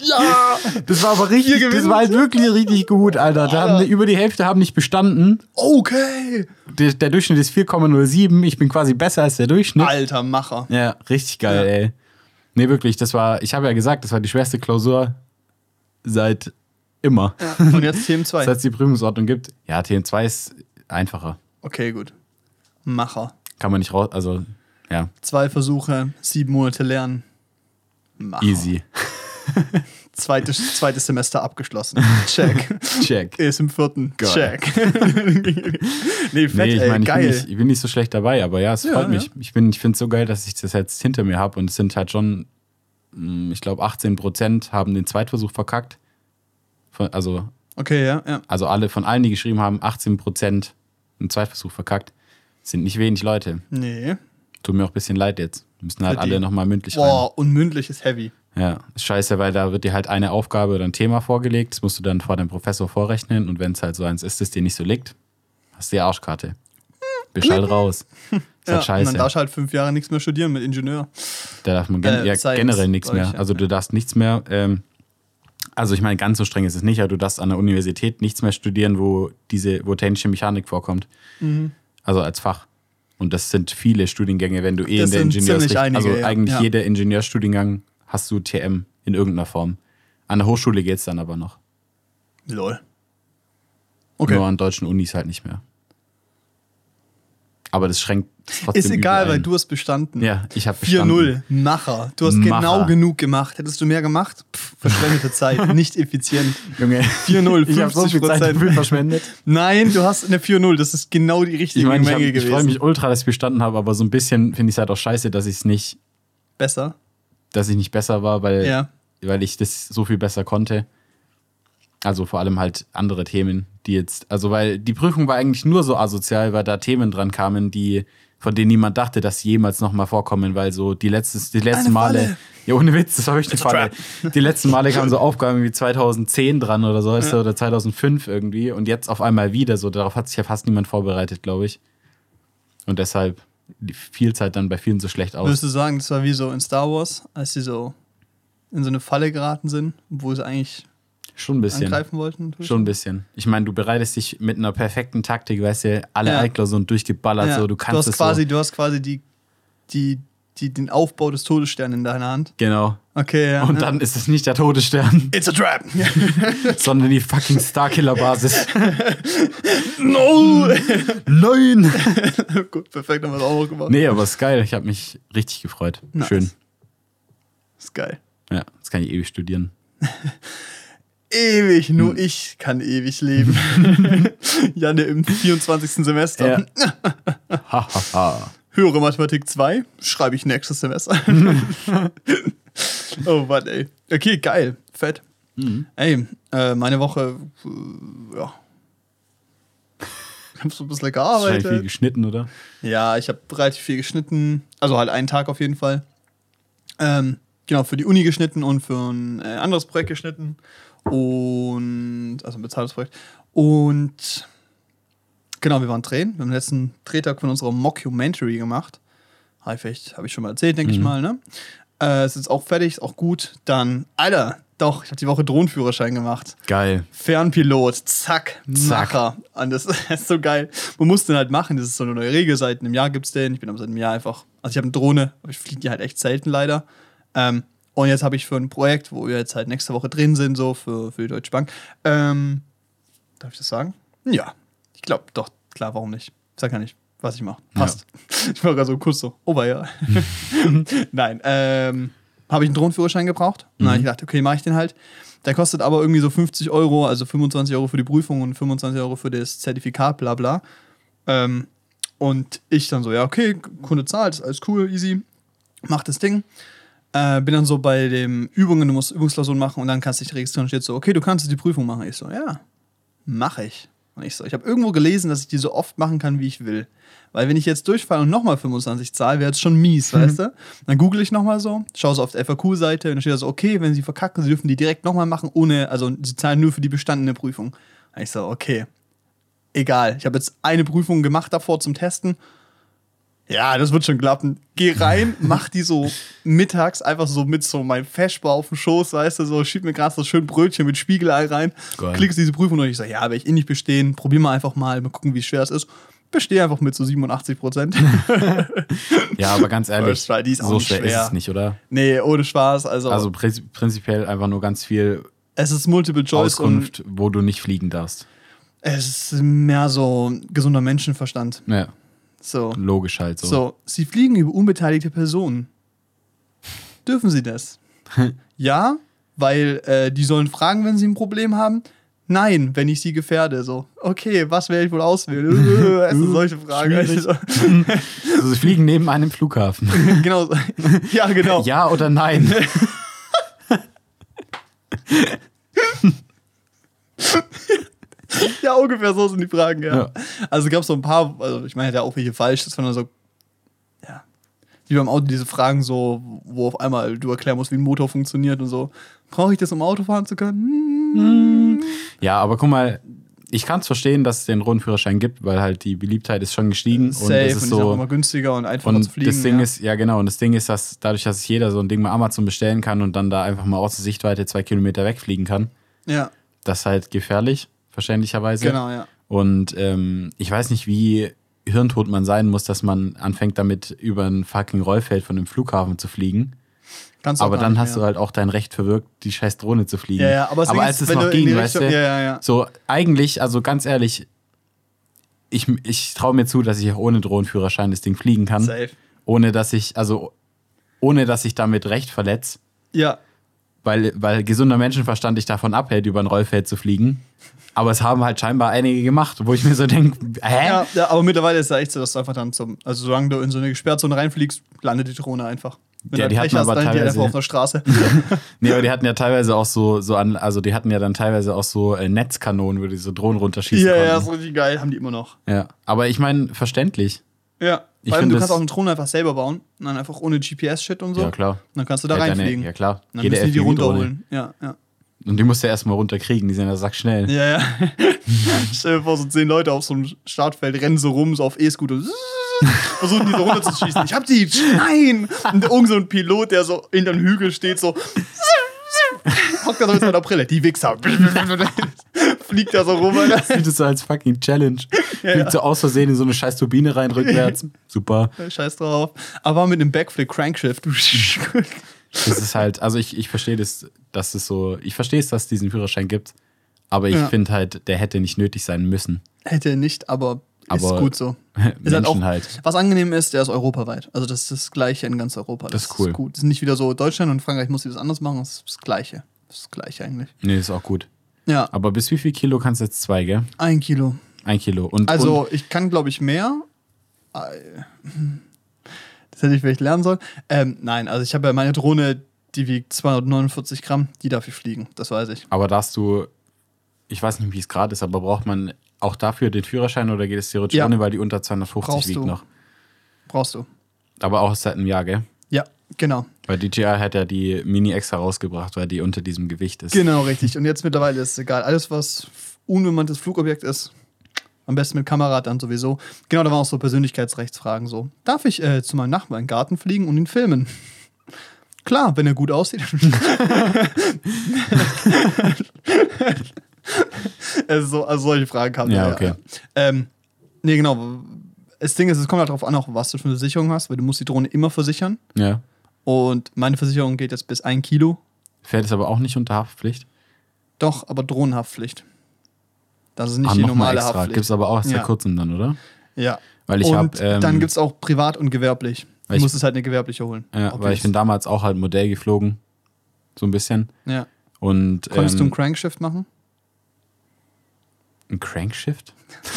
Ja! Das war aber richtig, das war halt wirklich richtig gut, Alter. Da haben, über die Hälfte haben nicht bestanden. Okay! Der, der Durchschnitt ist 4,07. Ich bin quasi besser als der Durchschnitt. Alter Macher. Ja, richtig geil, Ja. ey. Nee, wirklich, das war, ich habe ja gesagt, das war die schwerste Klausur seit immer. Und jetzt Themen 2. Seit es die Prüfungsordnung gibt. Ja, TM2 ist einfacher. Okay, gut. Macher. Kann man nicht raus, also, ja, Zwei Versuche, sieben Monate lernen. Macher. easy. Zweites, zweites Semester abgeschlossen. Check. Check. Ist im vierten. Geil. Check. nee, fett, Nee, ich meine, ich, bin geil. nicht- ich bin nicht so schlecht dabei, aber ja, es Ja, freut ja. mich. Ich, bin- ich finde es so geil, dass ich das jetzt hinter mir habe und es sind halt schon, mh, ich glaube, 18 Prozent haben den Zweitversuch verkackt. Von, also, Okay, ja, ja. also alle von allen, die geschrieben haben, 18 Prozent einen Zweitversuch verkackt. Sind nicht wenig Leute. Nee. Tut mir auch ein bisschen leid jetzt. Müssen halt Für alle nochmal mündlich rein. Boah, und mündlich ist heavy. Ja, ist scheiße, weil da wird dir halt eine Aufgabe oder ein Thema vorgelegt. Das musst du dann vor deinem Professor vorrechnen. Und wenn es halt so eins ist, das dir nicht so liegt, hast du die Arschkarte. Bist halt raus. Ist Ja, halt und dann scheiße. darfst du halt fünf Jahre nichts mehr studieren mit Ingenieur. Da darf man gen Äh, ja, Science, generell nichts mehr. ich. Also du darfst nichts mehr. Ähm, also ich meine, ganz so streng ist es nicht, aber du darfst an der Universität nichts mehr studieren, wo diese, wo technische Mechanik vorkommt. Mhm. Also als Fach. Und das sind viele Studiengänge, wenn du eh Das in der Ingenieurs also eigentlich Ja. jeder Ingenieurstudiengang hast du TM in irgendeiner Form. An der Hochschule geht es dann aber noch. Lol. Okay. Nur an deutschen Unis halt nicht mehr. Aber das schränkt trotzdem Ist egal, weil du hast bestanden. Ja, ich habe bestanden. 4-0, Macher. Du hast Macher. genau genug gemacht. Hättest du mehr gemacht? Pff, verschwendete Zeit, nicht effizient. Junge, 4-0, ich habe so viel Zeit 50%. verschwendet. Nein, du hast eine 4-0. Das ist genau die Ich richtige meine, ich, hab- Menge ich freue gewesen. mich ultra, dass ich bestanden habe, aber so ein bisschen finde ich es halt auch scheiße, dass ich es nicht, Besser. Dass ich nicht besser war, weil, Ja. weil ich das so viel besser konnte. Also vor allem halt andere Themen, die jetzt, also weil die Prüfung war eigentlich nur so asozial, weil da Themen dran kamen, die, von denen niemand dachte, dass sie jemals nochmal vorkommen, weil so die, letztes, die letzten Eine Male, Falle. ja ohne Witz, das habe ich eine a Falle. Die letzten Male kamen so Aufgaben wie 2010 dran oder so, Ja. oder 2005 irgendwie und jetzt auf einmal wieder, so darauf hat sich ja fast niemand vorbereitet, glaube ich. Und deshalb es halt dann bei vielen so schlecht aus. Würdest du sagen, das war wie so in Star Wars, als sie so in so eine Falle geraten sind, wo sie eigentlich Schon ein bisschen. angreifen wollten? Schon ein bisschen. Ich meine, du bereitest dich mit einer perfekten Taktik, weißt du, alle Ja. Altklausuren durchgeballert, Ja. so, du kannst hast es quasi, so. Du hast quasi die, die, die, den Aufbau des Todessterns in deiner Hand. Genau. Okay, ja. Und dann ist es nicht der Todesstern, It's a trap! sondern die fucking Starkiller-Basis. no! Nein! Gut, perfekt, haben wir das auch noch gemacht. Nee, aber ist geil. Ich habe mich richtig gefreut. Nice. Schön. Ist geil. Ja, das kann ich ewig studieren. Ewig, nur Hm. ich kann ewig leben. Janne im 24. Semester. Ja. Hahaha. Höhere Mathematik 2 schreibe ich nächstes Semester. oh Mann, ey. Okay, geil. Fett. Ey, äh, meine Woche, äh, ja. Ich hab so ein bisschen Wahrscheinlich viel gearbeitet. geschnitten, oder? Ja, ich habe relativ viel geschnitten. Also halt einen Tag auf jeden Fall. Ähm, genau, für die Uni geschnitten und für ein äh, anderes Projekt geschnitten. Und, also ein bezahltes Projekt. Und genau, wir waren drehen. Wir haben den letzten Drehtag von unserer Mockumentary gemacht. Vielleicht, habe ich schon mal erzählt, denke ich mal, ne? Äh, es ist jetzt auch fertig, ist auch gut. Dann, Alter, doch, ich habe die Woche Drohnenführerschein gemacht. Geil. Fernpilot, zack, Zack. Macher. Und das ist so geil. Man muss den halt machen, das ist so eine neue Regel. Seit einem Jahr gibt es den. Ich bin aber seit einem Jahr einfach. Also ich habe eine Drohne, aber ich fliege die halt echt selten leider. Ähm, und jetzt habe ich für ein Projekt, wo wir jetzt halt nächste Woche drin sind, so für, für die Deutsche Bank. Ähm, darf ich das sagen? Ja. Ich glaube, doch, klar, warum nicht? Ich sag ja nicht, was ich mache. Passt. Ich war gerade so kurz so, oh, ja. Nein, ähm, habe ich einen Drohnenführerschein gebraucht. Dann habe ich gedacht, okay, mache ich den halt. Der kostet aber irgendwie so 50 Euro, also 25 Euro für die Prüfung und 25 Euro für das Zertifikat, bla bla. Ähm, und ich dann so, ja, okay, Kunde zahlt, ist alles cool, easy, mach das Ding. Äh, bin dann so bei den Übungen, du musst Übungsklausuren machen und dann kannst du dich registrieren und steht so, okay, du kannst die Prüfung machen. Ich so, ja, mache ich. Und ich so, ich habe irgendwo gelesen, dass ich die so oft machen kann, wie ich will. Weil wenn ich jetzt durchfalle und nochmal 25 zahle, wäre es schon mies, weißt du? Dann google ich nochmal so, schaue so auf der FAQ-Seite und dann steht da so, okay, wenn sie verkacken, sie dürfen die direkt nochmal machen, ohne, also sie zahlen nur für die bestandene Prüfung. Und ich so, okay, egal. Ich habe jetzt eine Prüfung gemacht davor zum Testen. Ja, das wird schon klappen. Geh rein, mach die so mittags einfach so mit so meinem Feschbar auf dem Schoß, weißt du, so schieb mir gerade so schön Brötchen mit Spiegelei rein, Geil. klickst diese Prüfung durch. Ich so, ja, werde ich eh nicht bestehen, probier mal einfach mal, mal gucken, wie schwer es ist. Bestehe einfach mit so 87 Prozent. Ja, aber ganz ehrlich, die ist auch so schwer, schwer. ist es nicht, oder? nee, ohne Spaß. Also, Also prinzi- prinzipiell einfach nur ganz viel es ist Multiple Choice und Auskunft, wo du nicht fliegen darfst. es ist mehr so gesunder Menschenverstand. Ja, So. logisch halt so. So, Sie fliegen über unbeteiligte Personen. Dürfen Sie das? ja, weil äh, die sollen fragen, wenn sie ein Problem haben. Nein, wenn ich sie gefährde. So, okay, was werde ich wohl auswählen? es sind solche Fragen. Also, Also, sie fliegen neben einem Flughafen. genau. Ja, genau. ja oder nein? Ja, ungefähr so sind die Fragen, ja. Ja. Also gab es so ein paar, also ich meine, ja auch welche falsch, das waren dann so, ja, wie beim Auto diese Fragen so, wo auf einmal du erklären musst, wie ein Motor funktioniert und so. Brauche ich das, um Auto fahren zu können? Hm. Ja, aber guck mal, ich kann es verstehen, dass es den Rundführerschein gibt, weil halt die Beliebtheit ist schon gestiegen. Safe und es und ist ist auch so. immer günstiger und einfacher Und zu fliegen. das Ding ja. ist, ja genau, und das Ding ist, dass dadurch, dass jeder so ein Ding bei Amazon bestellen kann und dann da einfach mal aus der Sichtweite zwei Kilometer wegfliegen kann, Ja, das ist halt gefährlich, verständlicherweise. genau, ja. Und ähm, ich weiß nicht, wie hirntot man sein muss, dass man anfängt damit über ein fucking Rollfeld von einem Flughafen zu fliegen. Kannst du Aber dann nicht hast du mehr. halt auch dein Recht verwirkt, die scheiß Drohne zu fliegen. Ja, ja, aber, Ding als ist, es noch du in ging, weißt du, Ja, ja, ja. so eigentlich, also ganz ehrlich, ich, ich traue mir zu, dass ich auch ohne Drohnenführerschein das Ding fliegen kann. Safe. Ohne dass ich, also ohne dass ich damit Recht verletze, Ja, weil, weil gesunder Menschenverstand dich davon abhält, über ein Rollfeld zu fliegen. Aber es haben halt scheinbar einige gemacht, wo ich mir so denke, hä? ja, ja, aber mittlerweile ist es ja echt so, dass du einfach dann zum, also solange du in so eine Gesperrzone reinfliegst, landet die Drohne einfach. Wenn Ja, die Pech hatten hast, aber teilweise- auf der Straße. Nee, aber die hatten ja teilweise auch so, so an, also die hatten ja dann teilweise auch so äh, Netzkanonen, wo die so Drohnen runterschießen ja, ja, ist konnten. richtig geil, haben die immer noch. Ja, aber ich meine, verständlich. Ja, Ich vor allem du kannst auch eine Drohne einfach selber bauen und dann einfach ohne GPS-Shit und so. Ja, klar. Und dann kannst du da Ja, deine- reinfliegen. Ja, klar. Und dann Jede müssen die runterholen. Ja, ja. Und die musst du ja erstmal runterkriegen, die sind ja sackschnell. Ja, ja. Stell dir vor, so zehn Leute auf so einem Startfeld rennen so rum, so auf E-Scooter. Versuchen die so runterzuschießen. Ich hab die! Nein! Und irgend so ein Pilot, der so in den Hügel steht, so. Hockt da so mit seiner Brille. Die Wichser. Fliegt da so rum, Alter. Sieht es so als fucking Challenge. Fliegt so aus Versehen in so eine scheiß Turbine rein, rückwärts. Super. Scheiß drauf. Aber mit einem Backflip Crankshift. Das ist halt, also ich, ich verstehe das, dass es so, ich verstehe es, dass es diesen Führerschein gibt, aber ich Ja. finde halt, der hätte nicht nötig sein müssen. Hätte nicht, aber ist Aber gut so. Ist halt auch, halt. Was angenehm ist, der ist europaweit. Also das ist das Gleiche in ganz Europa. Das ist cool. gut. Das ist nicht wieder so Deutschland und Frankreich muss das anders machen. Das ist das Gleiche. Das ist das Gleiche eigentlich. Nee, ist auch gut. Ja, Aber bis wie viel Kilo kannst du jetzt zwei, gell? ein Kilo. Ein Kilo. Und, Also und, ich kann, glaube ich, mehr. Das hätte ich vielleicht lernen sollen. Ähm, nein, also ich habe ja meine Drohne, Die wiegt 249 Gramm, die darf ich fliegen, das weiß ich. Aber darfst du, ich weiß nicht, wie es gerade ist, aber braucht man auch dafür den Führerschein oder geht es theoretisch Ja. ohne, weil die unter 250 Brauchst wiegt du. noch? Brauchst du. Aber auch seit einem Jahr, gell? Ja, genau. Weil DJI hat ja die Mini extra rausgebracht, weil die unter diesem Gewicht ist. Genau, richtig. Und jetzt mittlerweile ist es egal. Alles, was unbemanntes Flugobjekt ist, am besten mit Kamera dann sowieso. Genau, da waren auch so Persönlichkeitsrechtsfragen so. Darf ich äh, zu meinem Nachbarn in den Garten fliegen und ihn filmen? Klar, wenn er gut aussieht. also, so, also solche Fragen kamen. Ja, okay. Ähm, nee, genau. Das Ding ist, es kommt halt darauf an, auch was du für eine Versicherung hast, weil du musst die Drohne immer versichern. Ja. Und meine Versicherung geht jetzt bis ein Kilo. Fährt es aber auch nicht unter Haftpflicht? Doch, aber Drohnenhaftpflicht. Das ist nicht ah, die normale extra. Haftpflicht. Gibt es aber auch erst Ja. seit kurzem dann, oder? Ja. Weil ich und habe. Ähm, dann gibt es auch privat und gewerblich. Du ich- musst es halt eine gewerbliche holen. Ja, weil ich bin damals auch halt Modell geflogen. So ein bisschen. Ja. Und. Konntest du einen ähm, Crankshift machen? ein Crankshift?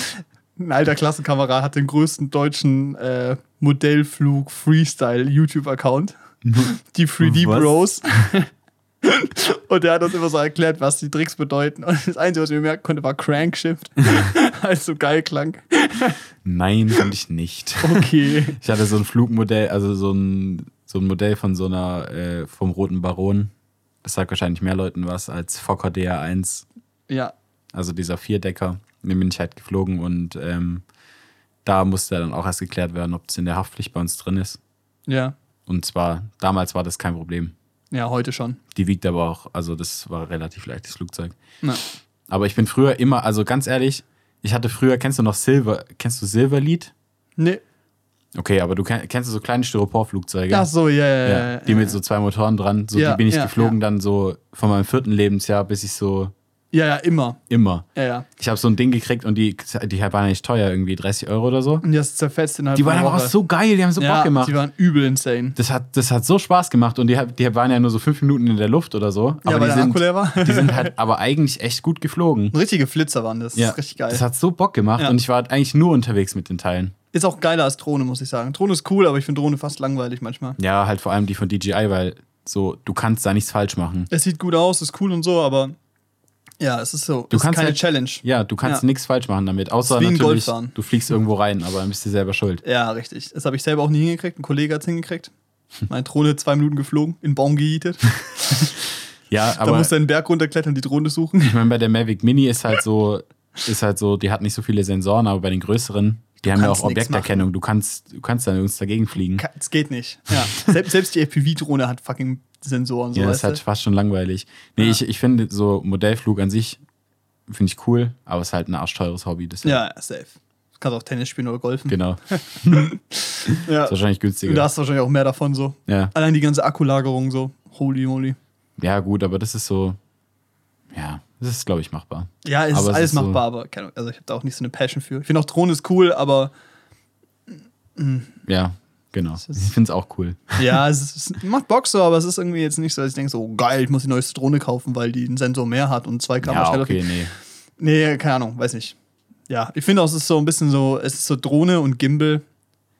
Ein alter Klassenkamerad hat den größten deutschen äh, Modellflug Freestyle YouTube-Account. Die 3D Was? Bros. Und der hat uns immer so erklärt, was die Tricks bedeuten. Und das Einzige, was ich mir merken konnte, war Crankshift. Es so geil klang. Nein, fand ich nicht. Okay. Ich hatte so ein Flugmodell, also so ein, so ein Modell von so einer, äh, vom Roten Baron. Das sagt wahrscheinlich mehr Leuten was als Fokker DR1, Ja. also dieser Vierdecker. Den bin ich halt geflogen und ähm, da musste dann auch erst geklärt werden, ob das in der Haftpflicht bei uns drin ist. Ja. Und zwar, damals war das kein Problem. Ja, heute schon. Die wiegt aber auch, also das war relativ leichtes Flugzeug. Na. Aber ich bin früher immer, also ganz ehrlich, ich hatte früher, kennst du noch Silver, kennst du Silverlied? Nee. Okay, aber du kenn, kennst du so kleine Styroporflugzeuge? Ach so, ja, ja, ja. Ja, ja, die mit so zwei Motoren dran. So, Ja, die bin ich ja, geflogen dann so von meinem vierten Lebensjahr bis ich so ja, ja, immer. immer. Ja, ja. Ich habe so ein Ding gekriegt und die, die waren nicht teuer, irgendwie 30 Euro oder so. Und die hast zerfetzt innerhalb Die waren aber auch so geil, die haben so ja, Bock gemacht. Die waren übel insane. Das hat, das hat so Spaß gemacht und die, die waren ja nur so fünf Minuten in der Luft oder so. Ja, Aber weil die, der sind, Akku leer war. die sind halt aber eigentlich echt gut geflogen. Richtige Flitzer waren das. Ja, Das ist richtig geil. Das hat so Bock gemacht Ja. und ich war eigentlich nur unterwegs mit den Teilen. Ist auch geiler als Drohne, muss ich sagen. Drohne ist cool, aber ich finde Drohne fast langweilig manchmal. Ja, halt vor allem die von DJI, weil so, du kannst da nichts falsch machen. Es sieht gut aus, ist cool und so, aber ja, es ist so. Du ist kannst keine halt- Challenge. Ja, du kannst Ja. nichts falsch machen damit, außer natürlich, du fliegst irgendwo rein, aber dann bist du selber schuld. Ja, richtig. Das habe ich selber auch nie hingekriegt. Ein Kollege hat es hingekriegt. Meine Drohne zwei Minuten geflogen, in den Baum gejietet. Ja, da aber musste er einen Berg runterklettern, die Drohne suchen. ich meine, bei der Mavic Mini ist halt so, ist halt so, die hat nicht so viele Sensoren, aber bei den größeren, die haben ja auch Objekterkennung. Du kannst, du kannst dann nirgends dagegen fliegen. Es geht nicht. Ja. Selbst, selbst die FPV-Drohne hat fucking Sensoren. So, ja, das ist halt du? fast schon langweilig. Nee, Ja. ich, ich finde so Modellflug an sich finde ich cool, aber es ist halt ein arschteures Hobby. Das ja, safe. Du kannst auch Tennis spielen oder golfen. Genau. Ja. Ist wahrscheinlich günstiger. da hast du wahrscheinlich auch mehr davon so. ja. Allein die ganze Akkulagerung so. Holy moly. ja, gut, aber das ist so, ja, das ist, glaube ich, machbar. Ja, es Aber ist es alles ist so- machbar, aber keine Ahnung, also ich habe da auch nicht so eine Passion für. Ich finde auch Drohne ist cool, aber Ja, genau. ist- Ich finde es auch cool. ja, es, ist, macht Bock so, aber es ist irgendwie jetzt nicht so, dass ich denke so, oh, geil, ich muss die neueste Drohne kaufen, weil die einen Sensor mehr hat und zwei Kamera Ja, okay, nee. Nee, keine Ahnung, weiß nicht. Ja, ich finde auch, es ist so ein bisschen so, es ist so Drohne und Gimbal.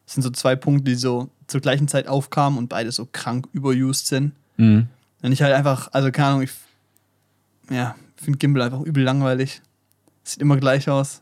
Das sind so zwei Punkte, die so zur gleichen Zeit aufkamen und beide so krank überused sind. Mhm. Und ich halt einfach, also keine Ahnung, ich ja, finde Gimbal einfach übel langweilig. Sieht immer gleich aus.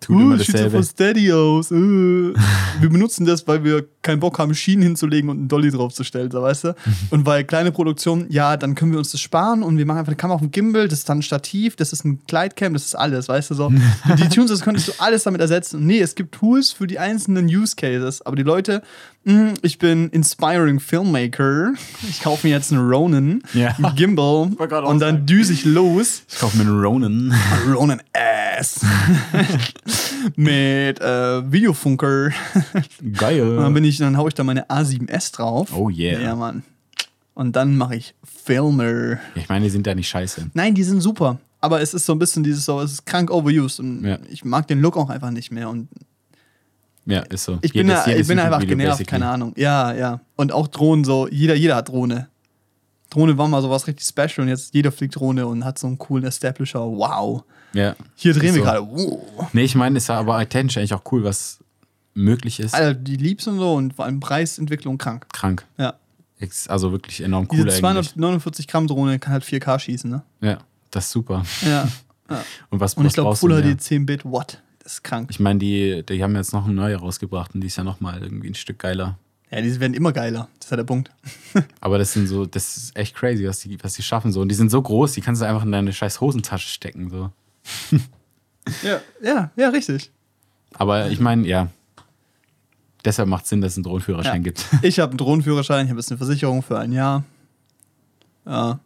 Tut Uh, immer sieht so dasselbe. voll steady aus. Uh. wir benutzen das, weil wir keinen Bock haben, Schienen hinzulegen und einen Dolly draufzustellen, so weißt du? Und weil kleine Produktionen, ja, dann können wir uns das sparen und wir machen einfach eine Kamera auf dem Gimbal, das ist dann ein Stativ, das ist ein Glidecam, das ist alles, weißt du so. Die Tunes, das könntest du alles damit ersetzen. Und nee, es gibt Tools für die einzelnen Use Cases, aber die Leute, ich bin inspiring Filmmaker, ich kaufe mir jetzt einen Ronin Ja. mit Gimbal und dann düse ich los. Ich kaufe mir einen Ronin. Ronin Ass. Mit äh, Videofunker. Und dann Geil. bin ich, dann hau ich da meine A7S drauf. Oh yeah. Ja, Mann. Und dann mache ich Filmer. Ich meine, die sind ja nicht scheiße. Nein, die sind super. Aber es ist so ein bisschen dieses so, es ist krank overused. Und Ja. ich mag den Look auch einfach nicht mehr. Und Ja, ist so. ich bin, Jedes- da, ich jedes bin einfach YouTube-Video genervt, basically. keine Ahnung. Ja, ja. Und auch Drohnen so, jeder, jeder hat Drohne. Drohne war mal sowas richtig special und jetzt jeder fliegt Drohne und hat so einen coolen Establisher. Wow. Ja. Hier drehen Ist wir so. gerade. Wow. Nee, ich meine, ist ja aber technisch eigentlich auch cool, was möglich ist. Alter, die liebst und so und vor allem Preisentwicklung krank. Krank. Ja. Also wirklich enorm Diese cool eigentlich. 249 Gramm Drohne kann halt 4K schießen, ne? Ja, das ist super. Ja. Und was, Und ich glaube, Full? HD 10 Bit, what? Das ist krank. Ich meine, die, die haben jetzt noch eine neue rausgebracht und die ist ja nochmal irgendwie ein Stück geiler. Ja, die werden immer geiler. Das ist ja der Punkt. Aber das sind so, das ist echt crazy, was die, was die schaffen so. Und die sind so groß, die kannst du einfach in deine scheiß Hosentasche stecken. So. Ja, ja, ja, richtig. Aber ich meine, ja. Deshalb macht Sinn, dass es einen Drohnenführerschein Ja. gibt. Ich habe einen Drohnenführerschein, ich habe jetzt eine Versicherung für ein Jahr. Ja.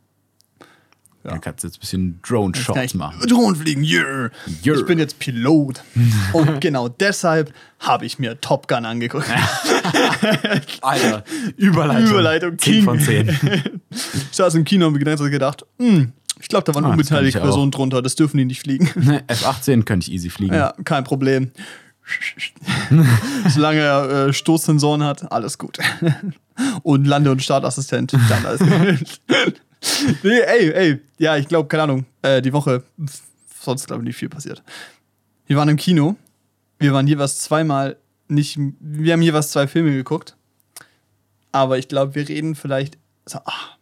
Ja. Dann kannst du jetzt ein bisschen Drone-Shots machen. Drohnen fliegen, yeah. Yeah. Ich bin jetzt Pilot. Und genau deshalb habe ich mir Top Gun angeguckt. Alter, Überleitung. Überleitung, 10 King. von 10. Ich saß im Kino und mir gedacht, hm, ich glaube, da waren Ah, unbeteiligte. Personen drunter, das dürfen die nicht fliegen. F18 könnte ich easy fliegen. Ja, kein Problem. Solange er äh, Stoßsensoren hat, alles gut. Und Lande- und Startassistent, dann alles gut. nee, ey, ey, ja, ich glaube, keine Ahnung, äh, die Woche, sonst glaube ich nicht viel passiert. Wir waren im Kino, wir waren jeweils zweimal nicht, wir haben jeweils zwei Filme geguckt, aber ich glaube, wir reden vielleicht, so, ah,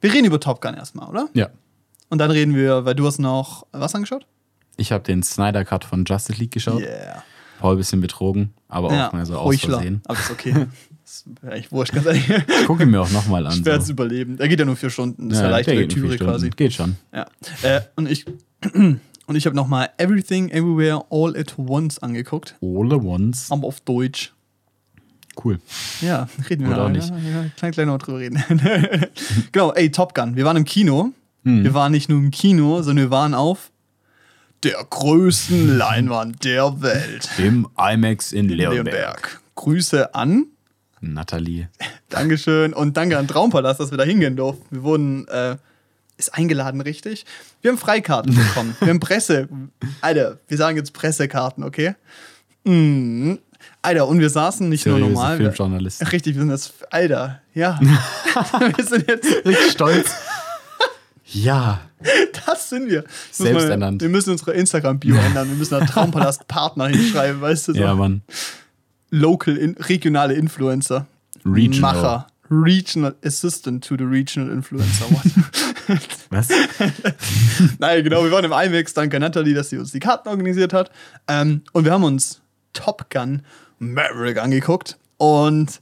wir reden über Top Gun erstmal, oder? ja. Und dann reden wir, weil du hast noch was angeschaut? Ich habe den Snyder Cut von Justice League geschaut. Yeah. Paul ein bisschen betrogen, aber auch mal so aus. Versehen. Aber ist okay. Das ist echt wurscht, ganz ehrlich. Guck ihn mir auch nochmal an. Schwer zu So. überleben. Er geht ja nur vier Stunden. Das ist ja, Ja, leichte Lektüre Stunden. quasi. Geht schon. Ja. Äh, und ich, und ich habe nochmal Everything, Everywhere, All at Once angeguckt. All at once. Aber auf Deutsch. Cool. Ja, reden wir Oder auch nicht. Ja, ja, klein, klein noch drüber reden. genau, ey, Top Gun. Wir waren im Kino. Hm. Wir waren nicht nur im Kino, sondern wir waren auf der größten Leinwand der Welt. Im IMAX in Leonberg. Leonberg. Grüße an Nathalie. Dankeschön und danke an Traumpalast, dass wir da hingehen durften. Wir wurden, äh, ist eingeladen, richtig? Wir haben Freikarten bekommen. Wir haben Presse. Alter, wir sagen jetzt Pressekarten, okay? Mhm. Alter, und wir saßen nicht nur Seriöse normal. Filmjournalisten. Richtig, wir sind das. Alter, ja. wir sind jetzt. Richtig stolz. Ja. Das sind wir. Muss Selbst mal- ernannt. Wir müssen unsere Instagram-Bio ändern. Wir müssen da Traumpalast Partner hinschreiben, weißt du? So. Ja, Mann. Local, in, regionale Influencer. Regional. Macher. Regional Assistant to the Regional Influencer. Was? Nein, genau, wir waren im IMAX, danke Natalie, dass sie uns die Karten organisiert hat. Ähm, und wir haben uns Top Gun Maverick angeguckt und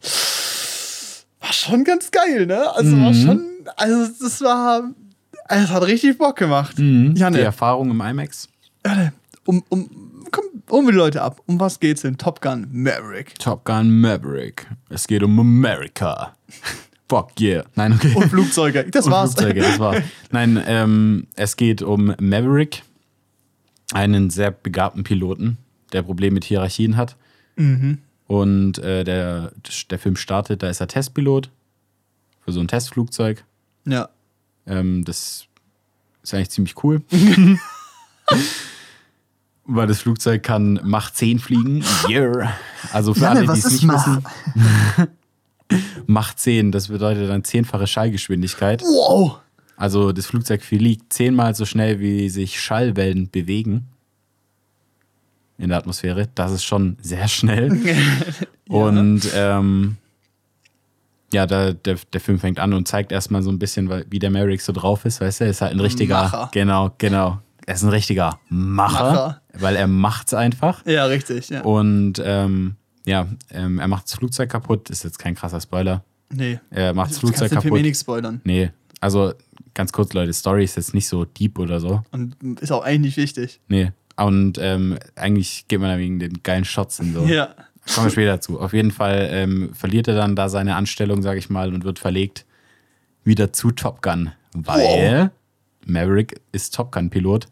war schon ganz geil, ne? Also war Mhm. schon, also das war, es hat richtig Bock gemacht. Die Janne, Erfahrung im IMAX. Janne, um, um, komm, mir die Leute ab. Um was geht's in Top Gun Maverick? Top Gun Maverick. Es geht um America. Fuck yeah. Nein, okay. Und Flugzeuge, das Und war's. Flugzeuge, das war's. Nein, ähm, es geht um Maverick, einen sehr begabten Piloten, der Probleme mit Hierarchien hat. Mhm. Und äh, der, der Film startet, da ist er Testpilot für so ein Testflugzeug. Ja. Ähm, das ist eigentlich ziemlich cool. Weil das Flugzeug kann Mach 10 fliegen. Yeah. Also für alle, die es nicht wissen. Mach 10, das bedeutet dann zehnfache Schallgeschwindigkeit. Wow. Also das Flugzeug fliegt zehnmal so schnell, wie sich Schallwellen bewegen in der Atmosphäre. Das ist schon sehr schnell. Und ähm, ja, da, der, der Film fängt an und zeigt erstmal so ein bisschen, wie der Merrick so drauf ist. Weißt du, er ist halt ein richtiger. Macher. Genau, genau. Er ist ein richtiger Macher, Macher. weil er macht's einfach. Ja, richtig, ja. Und ähm, ja, ähm, er macht das Flugzeug kaputt. Ist jetzt kein krasser Spoiler. Nee. Er macht das Flugzeug den Film eh kaputt. nicht spoilern. Nee, also ganz kurz, Leute, Story ist jetzt nicht so deep oder so. Und ist auch eigentlich nicht wichtig. Nee. Und ähm, eigentlich geht man da wegen den geilen Shots und so. Ja. Kommen wir später dazu. Auf jeden Fall ähm, verliert er dann da seine Anstellung, sage ich mal, und wird verlegt wieder zu Top Gun. Weil Maverick ist Top Gun-Pilot.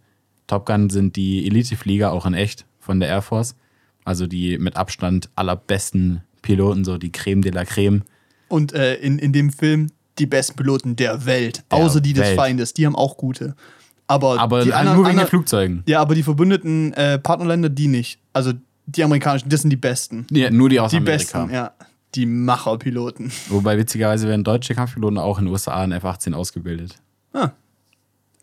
Top Gun sind die Eliteflieger, auch in echt, von der Air Force. Also die mit Abstand allerbesten Piloten, so die Creme de la Creme. Und äh, in, in dem Film die besten Piloten der Welt. außer die des Welt. Feindes. Die haben auch gute. Aber, Aber die nur anderen, wegen den anderen, Flugzeugen. Ja, aber die verbündeten äh, Partnerländer, die nicht. Also die amerikanischen, das sind die besten. Ja, nur die aus Die Amerika. besten, ja. Die Macherpiloten. Wobei witzigerweise werden deutsche Kampfpiloten auch in den USA in F-18 ausgebildet.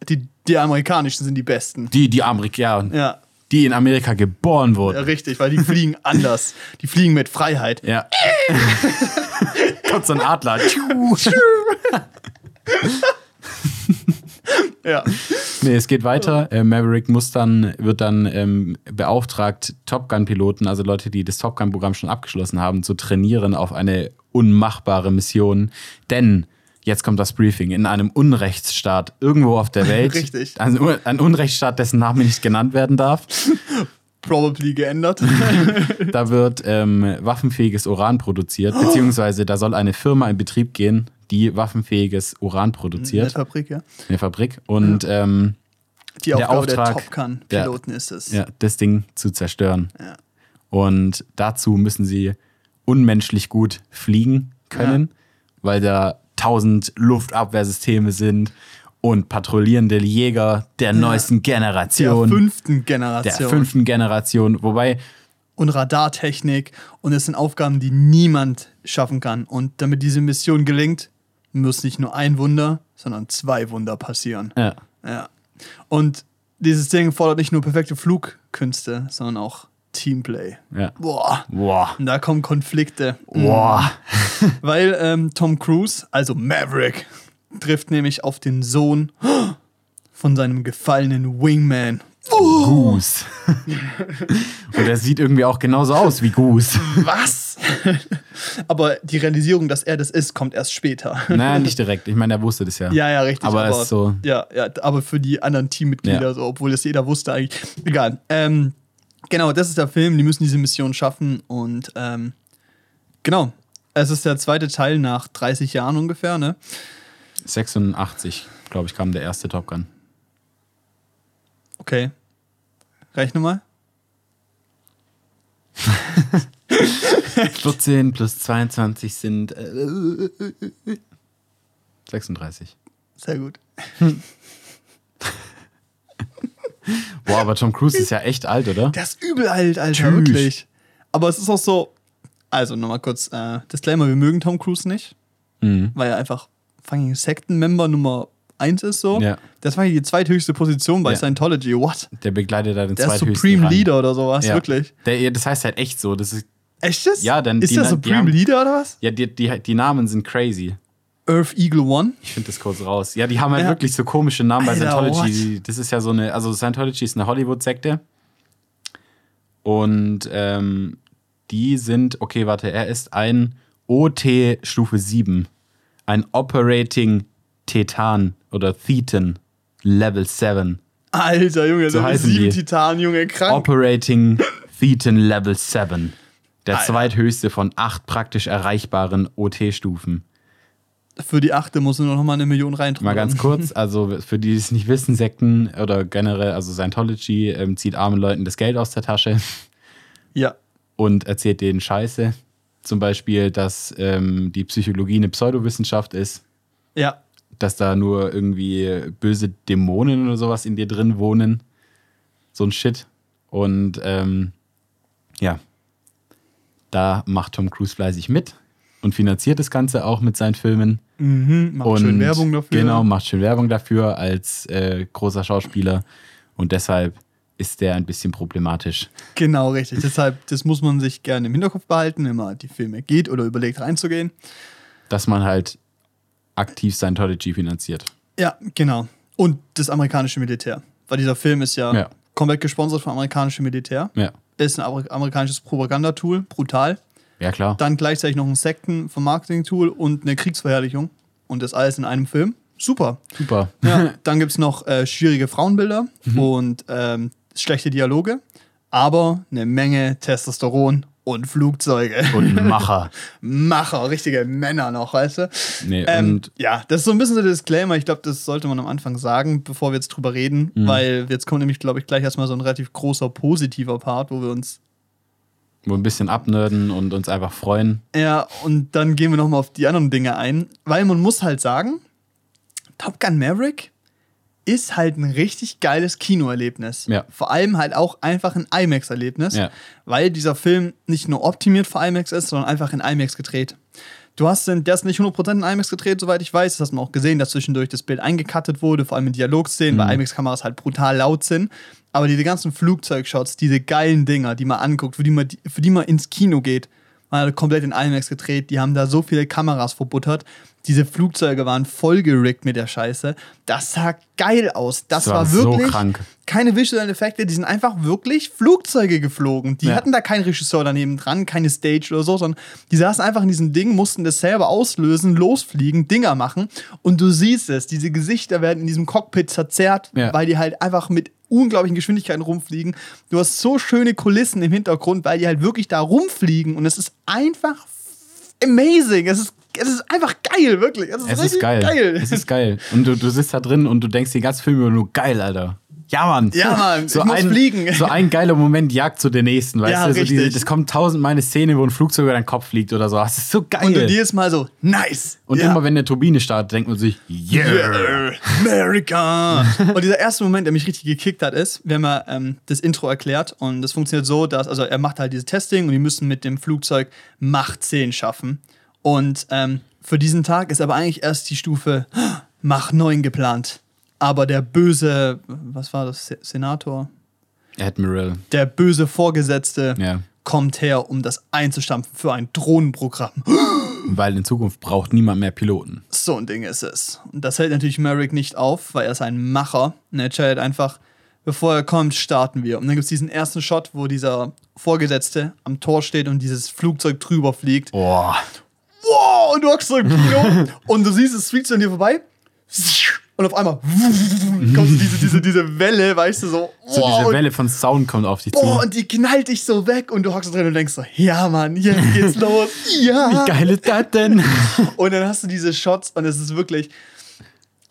Die, die amerikanischen sind die besten. Die, die Amerikaner, Ja, die in Amerika geboren ja, wurden. richtig, weil die fliegen anders. Die fliegen mit Freiheit. Ja. kommt so ein Adler. Ja. Nee, es geht weiter. Äh, Maverick muss dann, wird dann ähm, beauftragt, Top Gun-Piloten, also Leute, die das Top Gun-Programm schon abgeschlossen haben, zu trainieren auf eine unmachbare Mission. Denn jetzt kommt das Briefing in einem Unrechtsstaat irgendwo auf der Welt. Richtig. Ein, ein Unrechtsstaat, dessen Name nicht genannt werden darf. Probably geändert. Da wird ähm, waffenfähiges Uran produziert, beziehungsweise da soll eine Firma in Betrieb gehen, die waffenfähiges Uran der produziert. Fabrik, ja. Eine Fabrik. Und ähm, Die Der Aufgabe der, Auftrag- Top Gun-Piloten ist es. ja, das Ding zu zerstören. Ja. Und dazu müssen sie unmenschlich gut fliegen können, weil da tausend Luftabwehrsysteme sind und patrouillierende Jäger der neuesten Der Generation, fünften der Generation. fünften Generation. Wobei, und Radartechnik. Und es sind Aufgaben, die niemand schaffen kann. Und damit diese Mission gelingt, muss nicht nur ein Wunder, sondern zwei Wunder passieren. ja, Ja. Und dieses Ding fordert nicht nur perfekte Flugkünste, sondern auch Teamplay. ja. Boah. Boah. Und da kommen Konflikte. Boah. Weil ähm, Tom Cruise, also Maverick, trifft nämlich auf den Sohn von seinem gefallenen Wingman. Goose. Und er sieht irgendwie auch genauso aus wie Goose. Was? aber die Realisierung, dass er das ist, kommt erst später. Naja, nicht direkt. Ich meine, er wusste das ja. Ja, ja, richtig. Aber es ist so- Ja, ja, aber für die anderen Teammitglieder, Ja. so, obwohl das jeder wusste eigentlich. Egal. Ähm, genau, das ist der Film. Die müssen diese Mission schaffen und ähm, genau. Es ist der zweite Teil nach 30 Jahren ungefähr, ne? 86, glaube ich, kam der erste Top Gun. Okay. Rechne mal. 14 plus 22 sind äh, 36. Sehr gut. Boah, aber Tom Cruise ist ja echt alt, oder? Der ist übel alt, Alter, Tschüss. wirklich. Aber es ist auch so. Also nochmal kurz äh, Disclaimer: Wir mögen Tom Cruise nicht, Mhm. weil er einfach fucking Sektenmember Nummer 1 ist so. Ja. Das war die zweithöchste Position bei Ja. Scientology. What? Der begleitet da den Der ist zweithöchsten Supreme Rang. Leader oder sowas, Ja. wirklich. Der, das heißt halt echt so. Das ist, Echt das? Ja, dann Ist der Supreme haben- Leader oder was? ja, die, die, die Namen sind crazy. Earth Eagle One? Ich finde das kurz raus. Ja, die haben halt Ja. wirklich so komische Namen bei Scientology. Das ist ja so eine, also Scientology ist eine Hollywood-Sekte. Und ähm, die sind, okay, warte, er ist ein OT Stufe 7. Ein Operating Tetan oder Thetan Level 7. Alter, Junge, So sieben die. Titan, Junge, krank. Operating Thetan Level 7. Der Alter. zweithöchste von acht praktisch erreichbaren OT-Stufen. Für die achte muss nur noch mal eine Million reintun. Mal ganz kurz, also für die, die es nicht wissen, Sekten oder generell, also Scientology ähm, zieht armen Leuten das Geld aus der Tasche Ja. und erzählt denen Scheiße. Zum Beispiel, dass ähm, die Psychologie eine Pseudowissenschaft ist, Ja. Dass da nur irgendwie böse Dämonen oder sowas in dir drin wohnen. So ein Shit. Und ähm, ja, da macht Tom Cruise fleißig mit und finanziert das Ganze auch mit seinen Filmen. Mhm, macht und schön Werbung dafür. Genau, macht schön Werbung dafür als äh, großer Schauspieler. Und deshalb ist der ein bisschen problematisch. Genau, richtig. Deshalb, das muss man sich gerne im Hinterkopf behalten, wenn man die Filme geht oder überlegt reinzugehen. Dass man halt aktiv Scientology finanziert. Ja, genau. Und das amerikanische Militär. Weil dieser Film ist ja, Ja. komplett gesponsert vom amerikanischen Militär. Ja. Ist ein amer- amerikanisches Propagandatool, brutal. Ja, klar. Dann gleichzeitig noch ein Sekten-Vermarketing-Tool und eine Kriegsverherrlichung. Und das alles in einem Film. Super. Super. Ja, dann gibt es noch äh, schwierige Frauenbilder Mhm. und ähm, schlechte Dialoge, aber eine Menge Testosteron und Flugzeuge. Und Macher. Macher, richtige Männer noch, weißt du? Nee, Ähm, und ja, das ist so ein bisschen der Disclaimer. Ich glaube, das sollte man am Anfang sagen, bevor wir jetzt drüber reden, Mhm. weil jetzt kommt nämlich, glaube ich, gleich erstmal so ein relativ großer positiver Part, wo wir uns wo ein bisschen abnörden und uns einfach freuen. Ja, und dann gehen wir nochmal auf die anderen Dinge ein, weil man muss halt sagen, Top Gun Maverick ist halt ein richtig geiles Kinoerlebnis. Ja. Vor allem halt auch einfach ein IMAX-Erlebnis, Ja. weil dieser Film nicht nur optimiert für IMAX ist, sondern einfach in IMAX gedreht. Du hast den, der ist nicht 100% in IMAX gedreht, soweit ich weiß. Das hast du auch gesehen, dass zwischendurch das Bild eingekattet wurde, vor allem in Dialogszenen, weil IMAX-Kameras halt brutal laut sind. Aber diese ganzen Flugzeugshots, diese geilen Dinger, die man anguckt, für die man, für die man ins Kino geht, Man hat komplett in IMAX gedreht. Die haben da so viele Kameras verbuttert. Diese Flugzeuge waren voll gerickt mit der Scheiße. Das sah geil aus. Das, Das war war so wirklich krank. keine visuellen Effekte. Die sind einfach wirklich Flugzeuge geflogen. Die Ja. hatten da keinen Regisseur daneben dran, keine Stage oder so, sondern die saßen einfach in diesem Ding, mussten das selber auslösen, losfliegen, Dinger machen. Und du siehst es. Diese Gesichter werden in diesem Cockpit verzerrt, Ja. weil die halt einfach mit unglaublichen Geschwindigkeiten rumfliegen. Du hast so schöne Kulissen im Hintergrund, weil die halt wirklich da rumfliegen und es ist einfach amazing. Es ist, es ist einfach geil, wirklich. Es ist, Es ist richtig geil. Es ist geil. Und du, du sitzt da drin und du denkst den ganzen Film über nur geil, Alter. Ja, Mann. Ja, Mann, So ich muss ein, fliegen. So ein geiler Moment jagt zu den nächsten, weißt Ja, du? So diese, das kommt tausendmal eine Szene, wo ein Flugzeug über deinen Kopf fliegt oder so. Das ist so geil. und du jedes Mal so, nice. Und Ja. immer wenn eine Turbine startet, denkt man sich, yeah. Yeah, America! und dieser erste Moment, der mich richtig gekickt hat, ist, haben ja ähm, das Intro erklärt und das funktioniert so, dass, also er macht halt dieses Testing und die müssen mit dem Flugzeug Mach 10 schaffen. Und ähm, für diesen Tag ist aber eigentlich erst die Stufe Mach 9 geplant. Aber der böse, was war das, Se- Senator? Admiral. Der böse Vorgesetzte Ja. kommt her, um das einzustampfen für ein Drohnenprogramm. Weil in Zukunft braucht niemand mehr Piloten. So ein Ding ist es. Und das hält natürlich Merrick nicht auf, weil er ist ein Macher. Und er entscheidet einfach, bevor er kommt, starten wir. Und dann gibt es diesen ersten Shot, wo dieser Vorgesetzte am Tor steht und dieses Flugzeug drüber fliegt. Boah. Wow, und du hockst so im Kino und du siehst, es fliegt so an dir vorbei. Und auf einmal kommt so diese, diese, diese Welle, weißt du, so. So wow, diese und- Welle von Sound kommt auf dich zu. und die knallt dich so weg und du hockst so drin und denkst so, ja Mann, jetzt geht's los. Ja. Wie geil ist das denn? Und dann hast du diese Shots und es ist wirklich.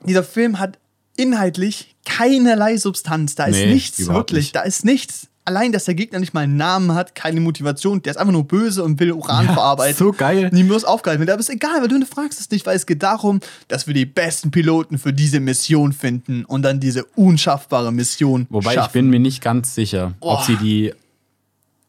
Dieser Film hat inhaltlich keinerlei Substanz. Da ist Nee, nichts, wirklich. nicht. Da ist nichts. Allein, dass der Gegner nicht mal einen Namen hat, keine Motivation, der ist einfach nur böse und will Uran Ja, verarbeiten. so geil. Und die muss aufgehalten werden. Aber ist egal, weil du fragst es nicht, weil es geht darum, dass wir die besten Piloten für diese Mission finden und dann diese unschaffbare Mission Wobei schaffen. ich bin mir nicht ganz sicher, ob Boah. sie die,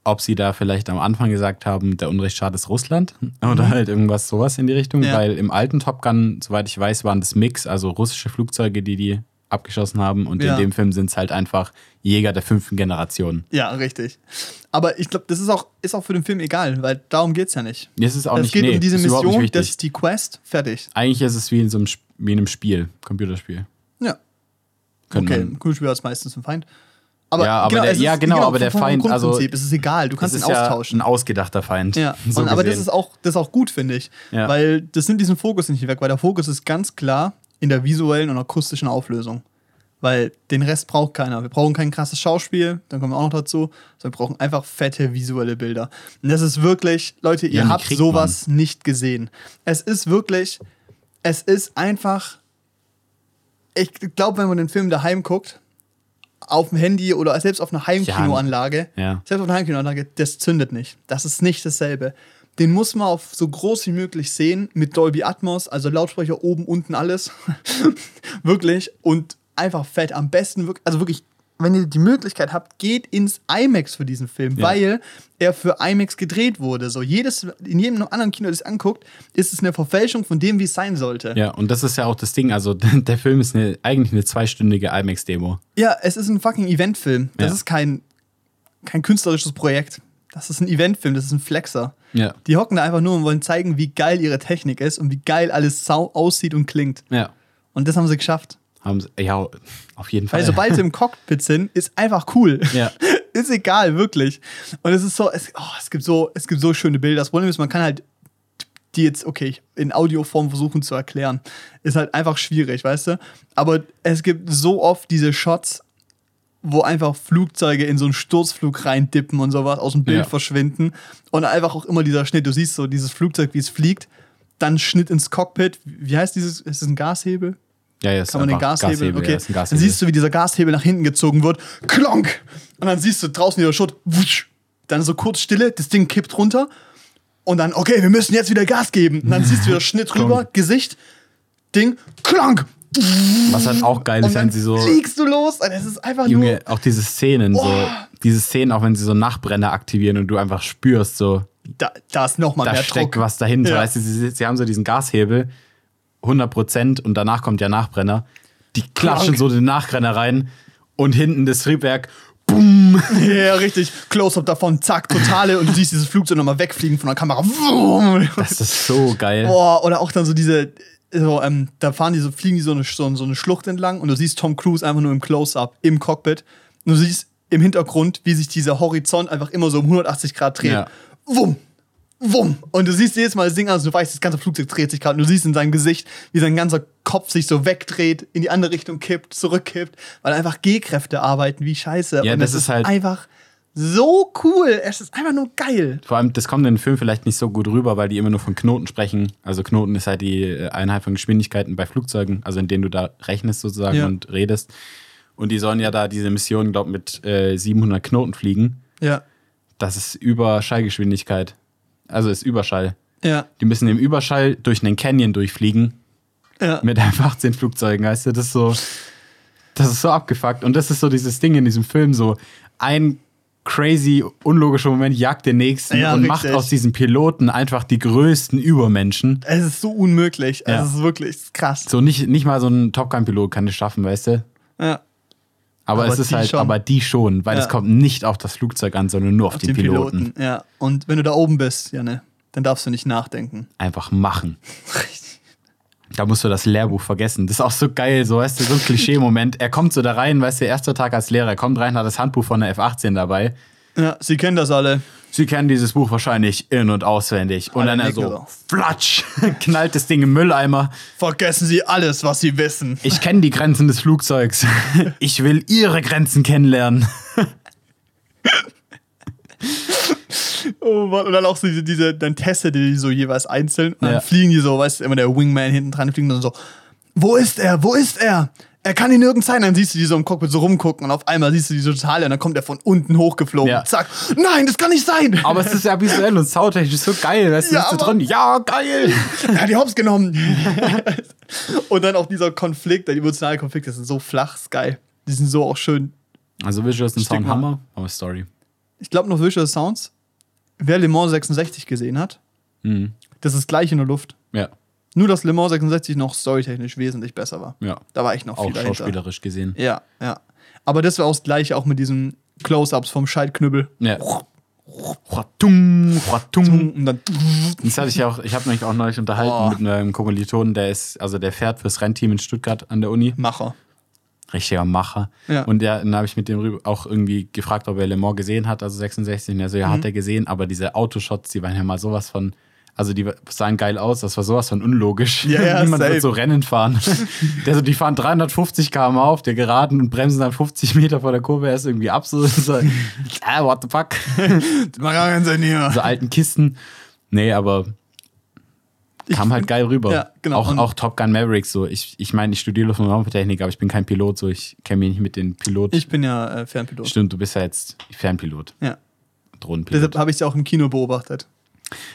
ob sie da vielleicht am Anfang gesagt haben, der Unrechtsstaat ist Russland oder halt irgendwas sowas in die Richtung, Mhm. Ja. weil im alten Top Gun, soweit ich weiß, waren das Mix, also russische Flugzeuge, die die abgeschossen haben und Ja. in dem Film sind es halt einfach Jäger der fünften Generation. Ja, richtig. Aber ich glaube, das ist auch, ist auch für den Film egal, weil darum geht es ja nicht. Das ist auch es nicht, geht nee, um diese ist Mission, das ist die Quest, fertig. Eigentlich ist es wie in so einem, wie in einem Spiel, Computerspiel. Ja. Könnte okay, man- Kugelspieler ist meistens ein Feind. Aber Ja, aber der- es ja, genau, aber der Feind, also- es ist egal, du kannst ihn ist ja austauschen. ein ausgedachter Feind. Ja, so und, aber das ist, auch, das ist auch gut, finde ich. Ja. Weil das nimmt diesen Fokus nicht weg, weil der Fokus ist ganz klar in der visuellen und akustischen Auflösung. Weil den Rest braucht keiner. Wir brauchen kein krasses Schauspiel, dann kommen wir auch noch dazu, sondern wir brauchen einfach fette visuelle Bilder. Und das ist wirklich, Leute, ihr Ja, habt sowas nicht gesehen. Es ist wirklich, es ist einfach, ich glaube, wenn man den Film daheim guckt, auf dem Handy oder selbst auf einer Heimkinoanlage, Ja. selbst auf einer Heimkinoanlage, das zündet nicht. Das ist nicht dasselbe. Den muss man auf so groß wie möglich sehen, mit Dolby Atmos, also Lautsprecher oben, unten, alles. wirklich. Und einfach fett. Am besten wirklich, also wirklich, wenn ihr die Möglichkeit habt, geht ins IMAX für diesen Film, Ja. weil er für IMAX gedreht wurde. So jedes, in jedem anderen Kino, das ihr anguckt, ist es eine Verfälschung von dem, wie es sein sollte. Ja, und das ist ja auch das Ding. Also, der Film ist eine, eigentlich eine zweistündige IMAX-Demo. Ja, es ist ein fucking Eventfilm. Das Ja. ist kein, kein künstlerisches Projekt. Das ist ein Eventfilm, das ist ein Flexer. Ja. Die hocken da einfach nur und wollen zeigen, wie geil ihre Technik ist und wie geil alles sau aussieht und klingt. Ja. Und das haben sie geschafft. Haben sie, ja, auf jeden Fall. Weil sobald sie im Cockpit sind, ist einfach cool. Ja. ist egal, wirklich. Und es ist so, es, oh, es, gibt so, es gibt so schöne Bilder. Das Problem ist, man kann halt die jetzt, okay, in Audioform versuchen zu erklären. Ist halt einfach schwierig, weißt du? Aber es gibt so oft diese Shots, wo einfach Flugzeuge in so einen Sturzflug reindippen und sowas, aus dem Bild Ja. verschwinden. Und einfach auch immer dieser Schnitt. Du siehst so dieses Flugzeug, wie es fliegt, dann Schnitt ins Cockpit. Wie heißt dieses? Ist es ein Gashebel? ja, ja, ist Kann man den einfach Gashebel? okay. ja, ist ein dann Gashebel. siehst du, wie dieser Gashebel nach hinten gezogen wird. Klonk! Und dann siehst du draußen wieder Schutt. Wusch. Dann so kurz Stille, das Ding kippt runter. Und dann, okay, wir müssen jetzt wieder Gas geben. Und dann siehst du wieder Schnitt rüber, Gesicht, Ding, Klonk! Was halt auch geil ist, wenn sie so. fliegst du los. Es ist einfach Junge, nur. auch diese Szenen, so. Oh. Diese Szenen, auch wenn sie so Nachbrenner aktivieren und du einfach spürst, so, Da, da ist nochmal da mehr steckt Druck. was dahinter. Ja. Weißt du, sie, sie haben so diesen Gashebel, 100% und danach kommt der Nachbrenner. Die klatschen Krank. so den Nachbrenner rein und hinten das Triebwerk. bumm. Ja, richtig. Close-up davon, zack, totale. Und du siehst dieses Flugzeug nochmal wegfliegen von der Kamera. Das ist so geil. Boah, oder auch dann so diese, so, ähm, da fahren die so, fliegen die so eine, so, so eine Schlucht entlang und du siehst Tom Cruise einfach nur im Close-up, im Cockpit. Und du siehst im Hintergrund, wie sich dieser Horizont einfach immer so um 180 Grad dreht. Ja. Wumm. Wumm. Und du siehst jedes Mal das Ding, also du weißt, das ganze Flugzeug dreht sich gerade. Und du siehst in seinem Gesicht, wie sein ganzer Kopf sich so wegdreht, in die andere Richtung kippt, zurückkippt, weil einfach G-Kräfte arbeiten wie scheiße. Ja, und das es ist halt- einfach so cool. Es ist einfach nur geil. Vor allem, das kommt in den Film vielleicht nicht so gut rüber, weil die immer nur von Knoten sprechen. Also Knoten ist halt die äh, Einheit von Geschwindigkeiten bei Flugzeugen, also in denen du da rechnest sozusagen Ja. und redest. Und die sollen ja da diese Mission, glaube mit äh, 700 Knoten fliegen. Ja. Das ist Überschallgeschwindigkeit. Also ist Überschall. Ja. Die müssen im Überschall durch einen Canyon durchfliegen Ja. mit F-18 Flugzeugen, weißt du? Das ist so, das ist so abgefuckt. Und das ist so dieses Ding in diesem Film, so ein crazy, unlogischer Moment jagt den nächsten Ja, und richtig. macht aus diesen Piloten einfach die größten Übermenschen. Es ist so unmöglich. Ja. Es ist wirklich krass. So nicht, nicht mal so ein Top Gun-Pilot kann das schaffen, weißt du? Ja. Aber, Aber es ist halt, schon. aber die schon, weil Ja. es kommt nicht auf das Flugzeug an, sondern nur auf, den, Piloten. Ja. Und wenn du da oben bist, Janne, dann darfst du nicht nachdenken. Einfach machen. Da musst du das Lehrbuch vergessen. Das ist auch so geil, so weißt du, so ein Klischee-Moment. Er kommt so da rein, weißt du, erster Tag als Lehrer, er kommt rein, hat das Handbuch von der F-18 dabei. Ja, sie kennen das alle. Sie kennen dieses Buch wahrscheinlich in- und auswendig. Und Alle dann er so. flatsch, knallt das Ding im Mülleimer. Vergessen Sie alles, was Sie wissen. Ich kenne die Grenzen des Flugzeugs. Ich will ihre Grenzen kennenlernen. Oh Mann. Und dann auch so diese, diese dann testet die so jeweils einzeln. Und dann Ja. fliegen die so, weißt du, immer der Wingman hinten dran, fliegen dann so, wo ist er? Wo ist er? Er kann ihn nirgends sein. Dann siehst du die so im Cockpit so rumgucken und auf einmal siehst du die so total und dann kommt er von unten hochgeflogen. Ja. Zack. Nein, das kann nicht sein. Aber es ist ja visuell und soundtechnisch so geil. Weißt du, Ja, drin? Ja, geil. er hat die Hops genommen. und dann auch dieser Konflikt, der emotionale Konflikt, das ist so flach, ist geil. Die sind so auch schön. Also Visuals und Sound. Hammer, aber Story. Ich glaube noch Visual Sounds. Wer Le Mans 66 gesehen hat, Mhm. das ist gleich in der Luft. Ja, Nur, dass Le Mans 66 noch storytechnisch wesentlich besser war. ja. Da war echt noch viel Auch dahinter. schauspielerisch gesehen. Ja, ja. Aber das war auch das gleiche, auch mit diesen Close-Ups vom Schaltknüppel. Ja. Und dann. Das hatte ich auch, ich habe mich auch neulich unterhalten Oh. mit einem Kommilitonen, der ist, also der fährt fürs Rennteam in Stuttgart an der Uni. Macher. Richtiger Macher. Ja. Und der, dann habe ich mit dem auch irgendwie gefragt, ob er Le Mans gesehen hat, also 66. Und er so, ja, Mhm. hat er gesehen, aber diese Autoshots, die waren ja mal sowas von, also die sahen geil aus, das war sowas von unlogisch. Ja, ja, Niemand safe. wird so Rennen fahren. der so, die fahren 350 km auf der Geraden und bremsen dann 50 Meter vor der Kurve erst irgendwie ab, so, so ah, what the fuck. Das macht gar keinen Sinn hier. so alten Kisten. Nee, aber kam halt geil rüber. Ja, genau. Auch, auch Top Gun Maverick so. Ich, ich meine, ich studiere Luft- und Raumtechnik, aber ich bin kein Pilot, so ich kenne mich nicht mit den Piloten. Ich bin ja äh, Fernpilot. Stimmt, du bist ja jetzt Fernpilot, Ja. Drohnenpilot. Deshalb habe ich es ja auch im Kino beobachtet.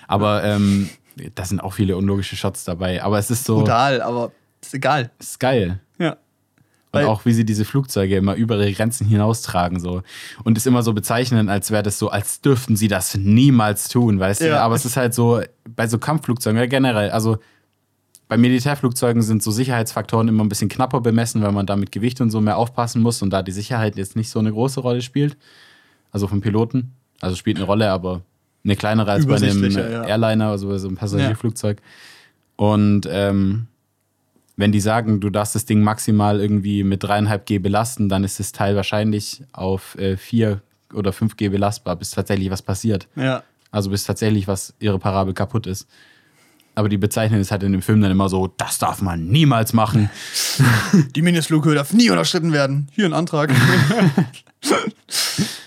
Aber ähm, da sind auch viele unlogische Shots dabei. Aber es ist so, Brutal, aber ist egal. ist geil. Ja. Und Weil- auch wie sie diese Flugzeuge immer über ihre Grenzen hinaustragen so und es immer so bezeichnen, als wäre das so, als dürften sie das niemals tun, weißt du? Ja. Aber es ist halt so bei so Kampfflugzeugen ja, generell, also bei Militärflugzeugen sind so Sicherheitsfaktoren immer ein bisschen knapper bemessen, weil man da mit Gewicht und so mehr aufpassen muss und da die Sicherheit jetzt nicht so eine große Rolle spielt. Also vom Piloten. Also spielt eine Rolle, aber eine kleinere als bei einem ja. Airliner, also bei so einem Passagierflugzeug. Und ähm, wenn die sagen, du darfst das Ding maximal irgendwie mit 3,5 G belasten, dann ist das Teil wahrscheinlich auf äh, 4 oder 5 G belastbar, bis tatsächlich was passiert. Ja. Also bis tatsächlich was irreparabel kaputt ist. Aber die bezeichnen es halt in dem Film dann immer so, das darf man niemals machen. Die Mindestflughöhe darf nie unterschritten werden. Hier ein Antrag.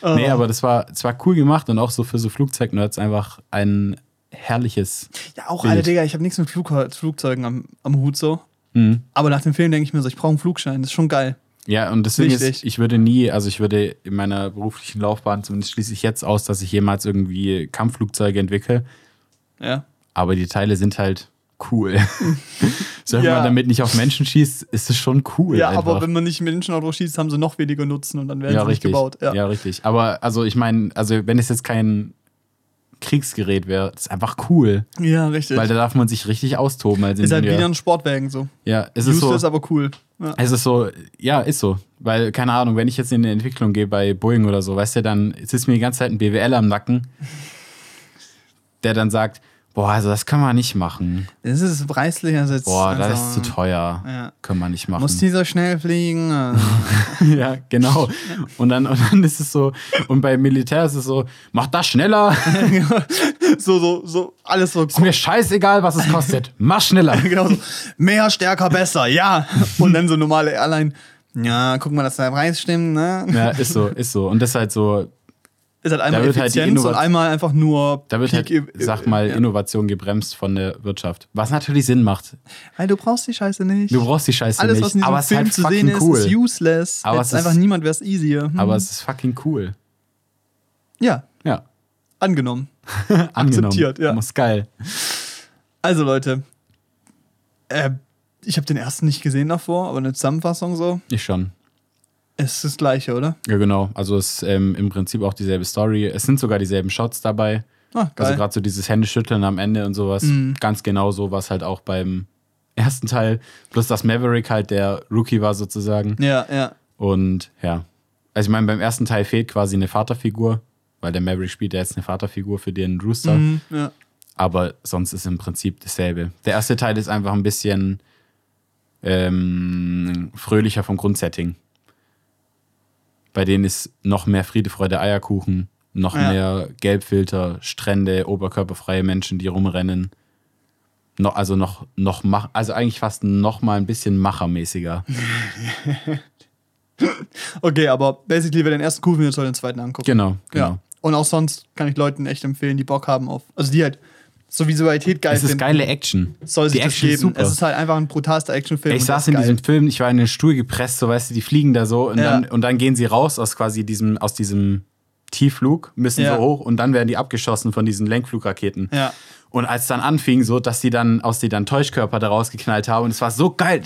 Nee, aber das war, das war cool gemacht und auch so für so Flugzeugnerds einfach ein herrliches. Ja, auch Bild. alle, Digga, ich habe nichts mit Flug Flugzeugen am, am Hut so. Mhm. Aber nach dem Film denke ich mir so, ich brauche einen Flugschein. Das ist schon geil. Ja, und deswegen ist, Wichtig. ich würde nie, also ich würde in meiner beruflichen Laufbahn, zumindest schließe ich jetzt aus, dass ich jemals irgendwie Kampfflugzeuge entwickle. Ja. Aber die Teile sind halt cool. Solange Ja. man damit nicht auf Menschen schießt, ist es schon cool. Ja, einfach. aber wenn man nicht Menschenauto schießt, haben sie noch weniger Nutzen und dann werden ja, sie nicht richtig. gebaut. Ja. Ja. richtig. Aber also ich meine, also wenn es jetzt kein Kriegsgerät wäre, ist einfach cool. Ja, richtig. Weil da darf man sich richtig austoben als ist halt Ingenieur. wieder ein Sportwagen so. ja, es ist Useless, so. aber cool. Ja. Es ist so, ja, ist so. Weil, keine Ahnung, wenn ich jetzt in die Entwicklung gehe bei Boeing oder so, weißt du, dann sitzt mir die ganze Zeit ein BWL am Nacken, der dann sagt, boah, also das kann man nicht machen. Das ist preislich ersetzt. Boah, das also, ist zu teuer. Ja. Können wir nicht machen. Muss dieser schnell fliegen? Also, ja, genau. Und dann, und dann ist es so, und beim Militär ist es so, mach das schneller. so, so, so, alles so. Ist mir scheißegal, was es kostet. Mach schneller. genau so. Mehr, stärker, besser, ja. Und dann so normale Airline. Ja, guck mal, dass der Preis stimmt, ne? Ja, ist so, ist so. Und das ist halt so, Ist halt einmal wird halt Effizienz und Innovat- einmal einfach nur. da wird halt, Peak- sag mal, ja. Innovation gebremst von der Wirtschaft. Was natürlich Sinn macht. Weil du brauchst die Scheiße nicht. Du brauchst die Scheiße Alles, was nicht. in diesem Aber Film halt zu sehen fucking ist, cool. ist useless. Aber es ist- einfach niemand wäre es easier. Hm. Aber es ist fucking cool. ja, Ja. angenommen. Angenommen. Akzeptiert, ja. Muss geil. Also Leute, äh, ich habe den ersten nicht gesehen davor, aber eine Zusammenfassung so. Ich schon. Es ist das gleiche, oder? Ja, genau. Also es ist ähm, im Prinzip auch dieselbe Story. Es sind sogar dieselben Shots dabei. Ah, Also geil. gerade so dieses Händeschütteln am Ende und sowas. Mhm. Ganz genau so was halt auch beim ersten Teil. Plus dass Maverick halt der Rookie war sozusagen. ja, ja. Und ja. Also ich meine, beim ersten Teil fehlt quasi eine Vaterfigur, weil der Maverick spielt ja jetzt eine Vaterfigur für den Rooster. Mhm, ja. Aber sonst ist im Prinzip dasselbe. Der erste Teil ist einfach ein bisschen ähm, fröhlicher vom Grundsetting. Bei denen ist noch mehr Friede, Freude, Eierkuchen, noch Ja. mehr Gelbfilter, Strände, oberkörperfreie Menschen, die rumrennen. No, also noch, noch mach, also eigentlich fast noch mal ein bisschen machermäßiger. Okay, aber basically, wer den ersten cool findet, soll den zweiten angucken. Genau, genau. Ja. Und auch sonst kann ich Leuten echt empfehlen, die Bock haben auf. Also die halt so Visualität geil Es ist finden. geile Action. Soll sich Die das Action geben. ist super. Es ist halt einfach ein brutalster Actionfilm. Ich saß in geil. diesem Film, ich war in den Stuhl gepresst, so weißt du, die fliegen da so und, Ja. dann, und dann gehen sie raus aus quasi diesem, aus diesem Tiefflug, müssen Ja. so hoch und dann werden die abgeschossen von diesen Lenkflugraketen. Ja. Und als dann anfing, so, dass die dann aus die dann Täuschkörper da rausgeknallt haben und es war so geil.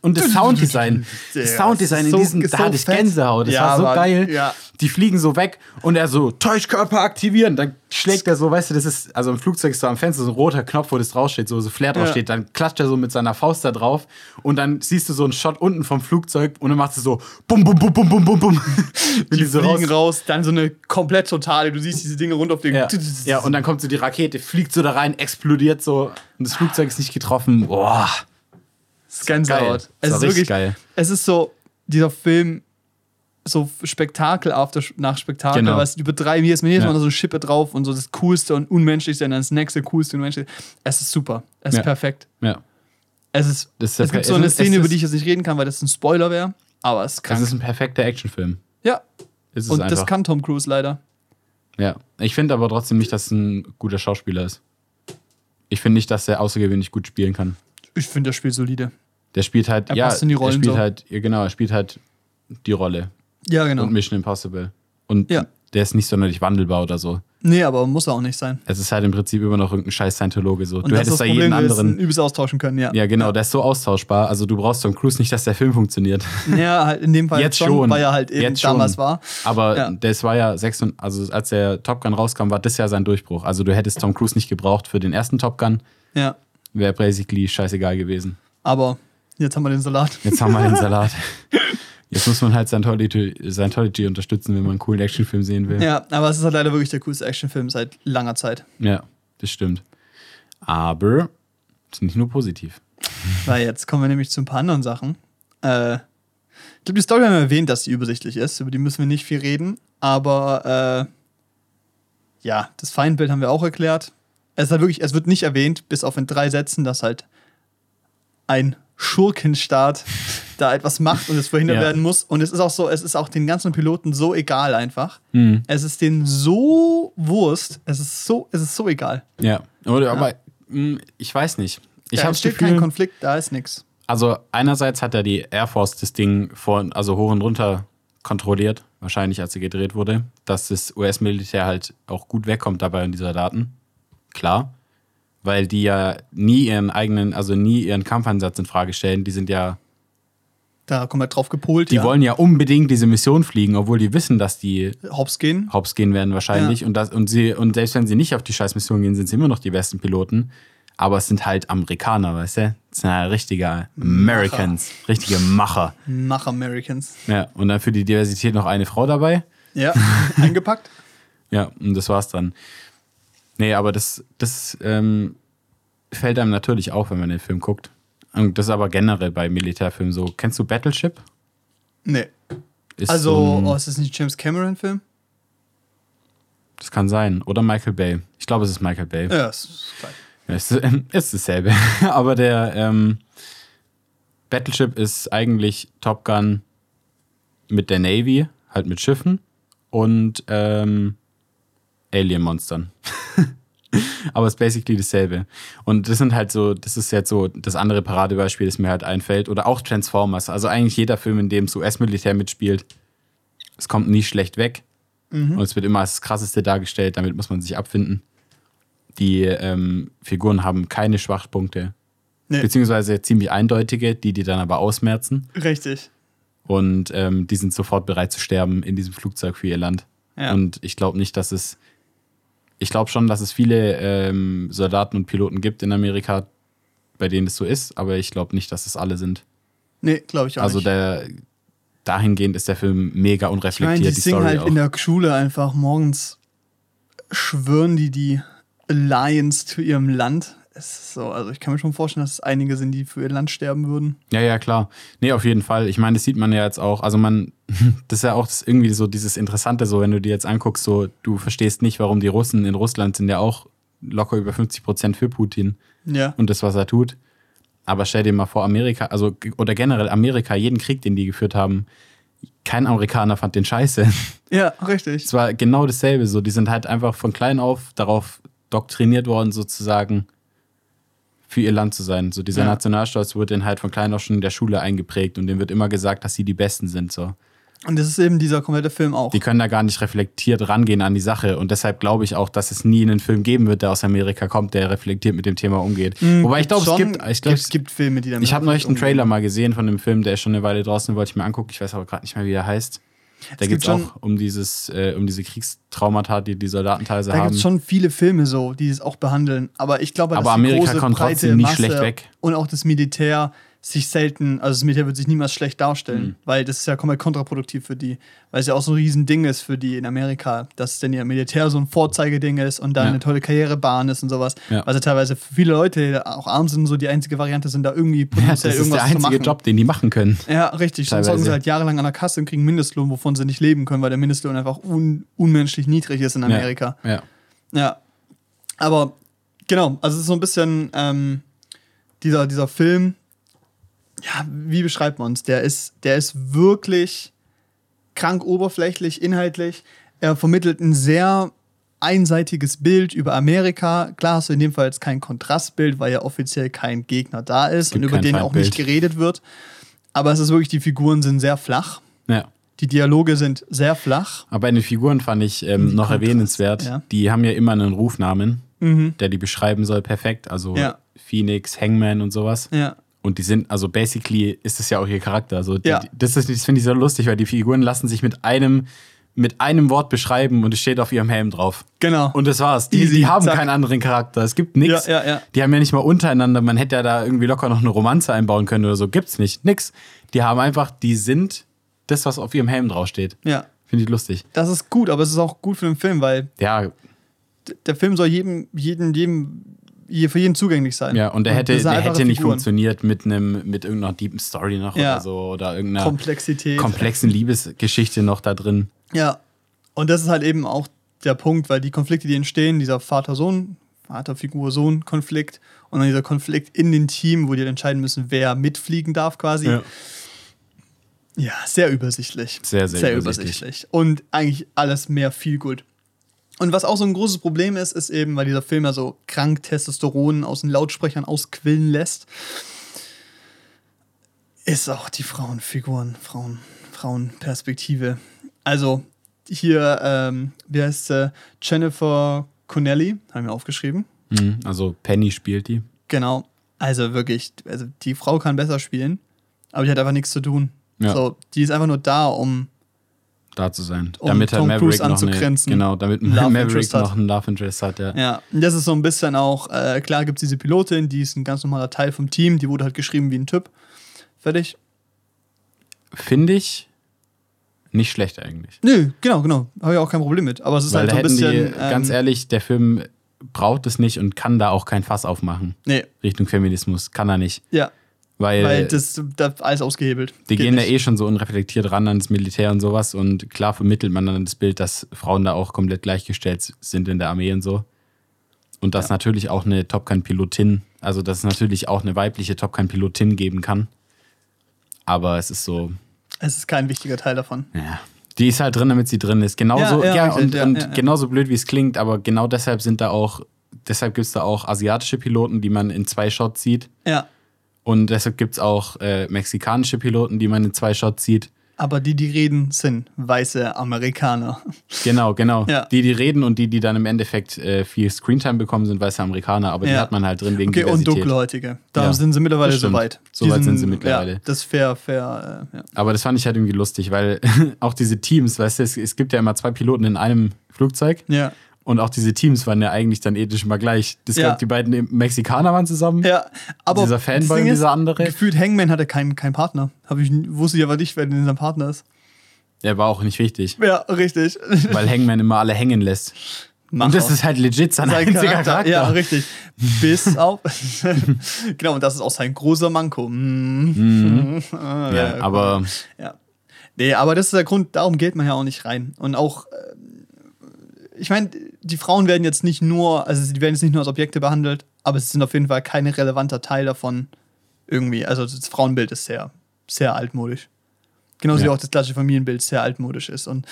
Und das Sounddesign, das Ja, Sounddesign in diesem, da hatte ich. Gänsehaut, das Ja, war so Mann, geil. ja. Die fliegen so weg und er so, Täuschkörper aktivieren. Dann schlägt er so, weißt du, das ist, also im Flugzeug ist so am Fenster so ein roter Knopf, wo das draufsteht, so, so Flair draufsteht. Dann klatscht er so mit seiner Faust da drauf und dann siehst du so einen Shot unten vom Flugzeug und dann macht es so, bum, bum, bum, bum, bum, bum, bum. Wenn Die so fliegen raus, dann so eine komplett totale. Du siehst diese Dinge rund auf den. ja. ja, und dann kommt so die Rakete, fliegt so da rein, explodiert so und das Flugzeug ist nicht getroffen. Boah. Das ist Gänsehaut. Geil. Es Das ist wirklich geil. Es ist so, dieser Film, so Spektakel after, nach Spektakel. Genau. Weißt du, übertreiben jedes Mal, jedes Ja. Mal so eine Schippe drauf und so das Coolste und Unmenschlichste und dann das nächste Coolste und Unmenschlichste. Es ist super. Es ist Ja. perfekt. Ja. Es ist. Ist es gibt so es eine ist- Szene, es über ist- die ich jetzt nicht reden kann, weil das ein Spoiler wäre. Aber es ist Das krass. ist ein perfekter Actionfilm. ja. Ist es Und einfach. das kann Tom Cruise leider. ja. Ich finde aber trotzdem nicht, dass es ein guter Schauspieler ist. Ich finde nicht, dass er außergewöhnlich gut spielen kann. Ich finde das Spiel solide. Der spielt halt, Er ja, passt in die er Rollen spielt so. halt, ja, genau, er spielt halt die Rolle Ja, genau. und Mission Impossible. Und Ja. der ist nicht sonderlich wandelbar oder so. Nee, aber muss er auch nicht sein. Es ist halt im Prinzip immer noch irgendein scheiß Scientologe so. Und du hättest da Problem, jeden anderen. übelst austauschen können, ja. Ja, genau, der ist so austauschbar. Also du brauchst Tom Cruise nicht, dass der Film funktioniert. Ja, halt in dem Fall Jetzt schon, schon. weil er halt eben Jetzt schon. damals war. Aber Ja. das war ja sechs und, also als der Top Gun rauskam, war das ja sein Durchbruch. Also du hättest Tom Cruise nicht gebraucht für den ersten Top Gun. Ja. Wäre basically scheißegal gewesen. Aber jetzt haben wir den Salat. Jetzt haben wir den Salat. Jetzt muss man halt Scientology, Scientology unterstützen, wenn man einen coolen Actionfilm sehen will. Ja, aber es ist halt leider wirklich der coolste Actionfilm seit langer Zeit. Ja, das stimmt. Aber es ist nicht nur positiv. Weil jetzt kommen wir nämlich zu ein paar anderen Sachen. Äh, ich glaube, die Story haben wir erwähnt, dass sie übersichtlich ist. Über die müssen wir nicht viel reden. Aber äh, ja, das Feindbild haben wir auch erklärt. Es, halt wirklich, es wird nicht erwähnt, bis auf in drei Sätzen, dass halt ein Schurkenstaat da etwas macht und es verhindert Ja. werden muss. Und es ist auch so, es ist auch den ganzen Piloten so egal einfach. Mhm. Es ist denen so Wurst. Es ist so, es ist so egal. Ja, oder, aber mh, ich weiß nicht. Ich da habe das entsteht kein Gefühl, Konflikt, da ist nichts. also einerseits hat ja die Air Force das Ding vor, also hoch und runter kontrolliert, wahrscheinlich als sie gedreht wurde, dass das US-Militär halt auch gut wegkommt dabei in dieser Daten. Klar. Weil die ja nie ihren eigenen, also nie ihren Kampfeinsatz in Frage stellen. Die sind ja, Da komplett drauf gepolt. die ja. wollen ja unbedingt diese Mission fliegen, obwohl die wissen, dass die Hops gehen. hops gehen werden wahrscheinlich. Ja. Und, das, und, sie, und selbst wenn sie nicht auf die scheiß Mission gehen, sind sie immer noch die besten Piloten. aber es sind halt Amerikaner, weißt du? Das sind halt richtige Americans, richtige Macher. Mach Americans. Ja, und dann für die Diversität noch eine Frau dabei. Ja, eingepackt. Ja, und das war's dann. Nee, aber das, das ähm, fällt einem natürlich auf, wenn man den Film guckt. Und das ist aber generell bei Militärfilmen so. Kennst du Battleship? Nee. Ist Also, so ein- oh, ist das nicht James Cameron-Film? das kann sein. Oder Michael Bay. Ich glaube, es ist Michael Bay. Ja, ist gleich. Ja, es ist, ist dasselbe. Aber der ähm, Battleship ist eigentlich Top Gun mit der Navy, halt mit Schiffen und ähm, Alien-Monstern. Aber es ist basically dasselbe. Und das sind halt so, das ist jetzt so das andere Paradebeispiel, das mir halt einfällt. Oder auch Transformers. Also eigentlich jeder Film, in dem das US-Militär mitspielt, es kommt nie schlecht weg. Und es wird immer als das Krasseste dargestellt, damit muss man sich abfinden. Die ähm, Figuren haben keine Schwachpunkte, Nee, beziehungsweise ziemlich eindeutige, die die dann aber ausmerzen. richtig. Und ähm, die sind sofort bereit zu sterben in diesem Flugzeug für ihr Land. Ja. Und ich glaube nicht, dass es. Ich glaube schon, dass es viele ähm, Soldaten und Piloten gibt in Amerika, bei denen es so ist, aber ich glaube nicht, dass es alle sind. Nee, glaube ich auch also nicht. der, dahingehend ist der Film mega ich meine, unreflektiert, die die, singen Story halt auch. in der Schule einfach morgens schwören die die Alliance zu ihrem Land. Ist so, also ich kann mir schon vorstellen, dass es einige sind, die für ihr Land sterben würden. Ja, ja, klar. Nee, auf jeden Fall. Ich meine, das sieht man ja jetzt auch. Also man, das ist ja auch irgendwie so dieses Interessante, so wenn du dir jetzt anguckst, so du verstehst nicht, warum die Russen in Russland sind ja auch locker über 50 Prozent für Putin Ja. und das, was er tut. Aber stell dir mal vor, Amerika, also oder generell Amerika, jeden Krieg, den die geführt haben, kein Amerikaner fand den scheiße. Ja, richtig. Es war genau dasselbe. So, die sind halt einfach von klein auf darauf doktriniert worden, sozusagen für ihr Land zu sein. So dieser Ja. Nationalstolz wurde denen halt von klein auf schon in der Schule eingeprägt und denen wird immer gesagt, dass sie die Besten sind. So. Und das ist eben dieser komplette Film auch. Die können da gar nicht reflektiert rangehen an die Sache und deshalb glaube ich auch, dass es nie einen Film geben wird, der aus Amerika kommt, der reflektiert mit dem Thema umgeht. Wobei ich glaube, es gibt, ich glaube, es gibt Filme, die damit ich habe neulich einen umgehen. Trailer mal gesehen von einem Film, der ist schon eine Weile draußen, wollte ich mir angucken. Ich weiß aber gerade nicht mehr, wie er heißt. Da geht gibt es auch um dieses, äh, um diese Kriegstraumata, die die Soldaten teilweise Da gibt haben. es schon viele Filme so, die es auch behandeln. Aber ich glaube, Aber dass Amerika die große, kommt breite trotzdem nie Masse schlecht weg. Und auch das Militär sich selten, also das Militär wird sich niemals schlecht darstellen, Mhm. weil das ist ja komplett kontraproduktiv für die. Weil es ja auch so ein Riesending ist für die in Amerika, dass denn ihr Militär so ein Vorzeigeding ist und dann Ja. eine tolle Karrierebahn ist und sowas. Ja. Ja teilweise für viele Leute, die auch arm sind, so die einzige Variante sind, da irgendwie Ja, das ist irgendwas der einzige. Job, den die machen können. Ja, richtig. Sonst hocken Teilweise. sie halt jahrelang an der Kasse und kriegen Mindestlohn, wovon sie nicht leben können, weil der Mindestlohn einfach un unmenschlich niedrig ist in Amerika. Ja. ja. Ja. Aber genau, also es ist so ein bisschen ähm, dieser, dieser Film, ja, wie beschreibt man es? Der ist, der ist wirklich krank oberflächlich, inhaltlich. Er vermittelt ein sehr einseitiges Bild über Amerika. Klar hast du in dem Fall jetzt kein Kontrastbild, weil ja offiziell kein Gegner da ist und über den auch nicht Feindbild. geredet wird. Aber es ist wirklich, die Figuren sind sehr flach. ja. Die Dialoge sind sehr flach. Aber bei den Figuren fand ich ähm, noch Kontrast, erwähnenswert, ja. die haben ja immer einen Rufnamen, Mhm. der die beschreiben soll, perfekt. Also Ja. Phoenix, Hangman und sowas. Ja. Und die sind, also basically ist es ja auch ihr Charakter. Also die, Ja. die, das ist, das finde ich so lustig, weil die Figuren lassen sich mit einem, mit einem Wort beschreiben und es steht auf ihrem Helm drauf. Genau. Und das war's. Die, Easy, die haben zack. keinen anderen Charakter. Es gibt nichts. Ja, ja, ja. Die haben ja nicht mal untereinander. Man hätte ja da irgendwie locker noch eine Romanze einbauen können oder so. Gibt's nicht. Nix. Die haben einfach, die sind das, was auf ihrem Helm draufsteht. ja. Finde ich lustig. Das ist gut, aber es ist auch gut für den Film, weil Ja, der Film soll jedem, jedem, jedem, je- für jeden zugänglich sein. ja. Und der hätte, der hätte nicht Figuren. funktioniert mit einem, mit irgendeiner deepen Story noch Ja. oder so. Oder irgendeiner Komplexität. komplexen Liebesgeschichte noch da drin. Ja. Und das ist halt eben auch der Punkt, weil die Konflikte, die entstehen, dieser Vater-Sohn, Vater-Figur-Sohn-Konflikt und dann dieser Konflikt in den Team, wo die entscheiden müssen, wer mitfliegen darf quasi. Ja, sehr übersichtlich. Sehr, sehr übersichtlich. Und eigentlich alles mehr viel gut. Und was auch so ein großes Problem ist, ist eben, weil dieser Film ja so krank Testosteron aus den Lautsprechern ausquillen lässt, ist auch die Frauenfiguren, Frauen, Frauenperspektive. Also hier, ähm, wie heißt sie? Jennifer Connelly, haben wir aufgeschrieben. Mhm. Also Penny spielt die. Genau. Also wirklich, also die Frau kann besser spielen, aber die hat einfach nichts zu tun. Ja. So, die ist einfach nur da, um da zu sein. Um damit halt Tom Maverick Cruise noch eine, anzugrenzen. genau, damit Love Maverick noch einen Love Interest hat, ja. Ja, und das ist so ein bisschen auch, äh, klar gibt es diese Pilotin, die ist ein ganz normaler Teil vom Team, die wurde halt geschrieben wie ein Typ. Fertig. Finde ich nicht schlecht eigentlich. Nö, genau, genau. Habe ich auch kein Problem mit. Aber es ist Weil halt so ein bisschen. die, ganz ähm, ehrlich, der Film braucht es nicht und kann da auch kein Fass aufmachen. Nee, Richtung Feminismus. Kann er nicht. ja. Weil, Weil das, das alles ausgehebelt. die Geht gehen ja nicht. eh schon so unreflektiert ran ans Militär und sowas. Und klar vermittelt man dann das Bild, dass Frauen da auch komplett gleichgestellt sind in der Armee und so. Und dass Ja. natürlich auch eine Top Gun-Pilotin, also dass es natürlich auch eine weibliche Top Gun-Pilotin geben kann. Aber es ist so, Es ist kein wichtiger Teil davon. ja. Die ist halt drin, damit sie drin ist. Genauso, Ja, ja, ja, und, ja, und ja, ja. genauso blöd, wie es klingt, aber genau deshalb sind da auch, deshalb gibt es da auch asiatische Piloten, die man in zwei Shots sieht. Ja. Und deshalb gibt es auch äh, mexikanische Piloten, die man in zwei Shots sieht. Aber die, die reden, sind weiße Amerikaner. Genau, genau. Ja. Die, die reden und die, die dann im Endeffekt äh, viel Screentime bekommen, sind weiße Amerikaner, aber die Ja. hat man halt drin wegen Okay, und Diversität. Dunkelhäutige. Da Ja, sind sie mittlerweile soweit. So Die weit sind sie mittlerweile. Ja, das ist fair, fair. Äh. Aber das fand ich halt irgendwie lustig, weil auch diese Teams, weißt du, es, es gibt ja immer zwei Piloten in einem Flugzeug ja. Und auch diese Teams waren ja eigentlich dann ethisch immer gleich. Das Ja. gab, die beiden Mexikaner waren zusammen. Ja, aber Dieser Fanboy und dieser andere. Gefühlt Hangman hatte keinen keinen Partner. Hab ich, wusste ich aber nicht, wer denn sein Partner ist. Der war auch nicht wichtig, Ja, richtig. weil Hangman immer alle hängen lässt. Mach und das auch. ist halt legit sein, sein einziger Charakter. Charakter. Ja, richtig. Bis auf. genau, und das ist auch sein großer Manko. Mhm. Ah, Ja, aber Ja. Nee, aber das ist der Grund, darum geht man ja auch nicht rein. Und auch, ähm, ich meine, die Frauen werden jetzt nicht nur, also die werden jetzt nicht nur als Objekte behandelt, aber sie sind auf jeden Fall kein relevanter Teil davon irgendwie. Also das Frauenbild ist sehr, sehr altmodisch. Genauso Ja. wie auch das klassische Familienbild sehr altmodisch ist. Und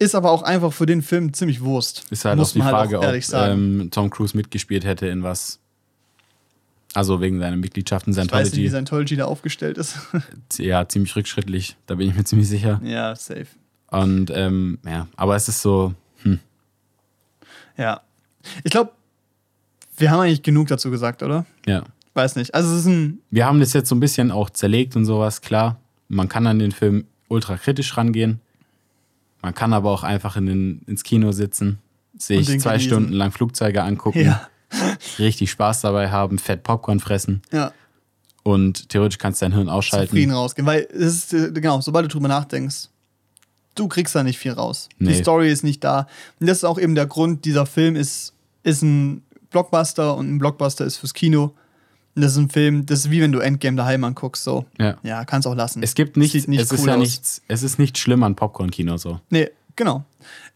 ist aber auch einfach für den Film ziemlich Wurst. ist halt muss auch die man Frage, ehrlich ob sagen. ähm, Tom Cruise mitgespielt hätte in was. Also wegen seiner Mitgliedschaft in ich weiß nicht, wie Scientology. Scientology da aufgestellt ist. Ja, ziemlich rückschrittlich, da bin ich mir ziemlich sicher. ja, safe. Und ähm, ja, aber es ist so, Ja. Ich glaube, wir haben eigentlich genug dazu gesagt, oder? ja. Weiß nicht. Also es ist ein Wir haben das jetzt so ein bisschen auch zerlegt und sowas, klar. Man kann an den Film ultra kritisch rangehen. Man kann aber auch einfach in den, ins Kino sitzen, sich zwei genießen. Stunden lang Flugzeuge angucken, Ja. richtig Spaß dabei haben, fett Popcorn fressen Ja, und theoretisch kannst du dein Hirn zufrieden ausschalten. rausgehen. Weil es ist, äh, genau, sobald du drüber nachdenkst, du kriegst da nicht viel raus. Die Nee. Story ist nicht da. Und das ist auch eben der Grund, dieser Film ist, ist ein Blockbuster und ein Blockbuster ist fürs Kino. Und das ist ein Film, das ist wie wenn du Endgame daheim anguckst, so. Ja. Ja, kannst auch lassen. Es gibt nichts, nicht es ist cool ja aus. nichts, es ist nicht schlimm an Popcorn-Kino so. Nee, genau.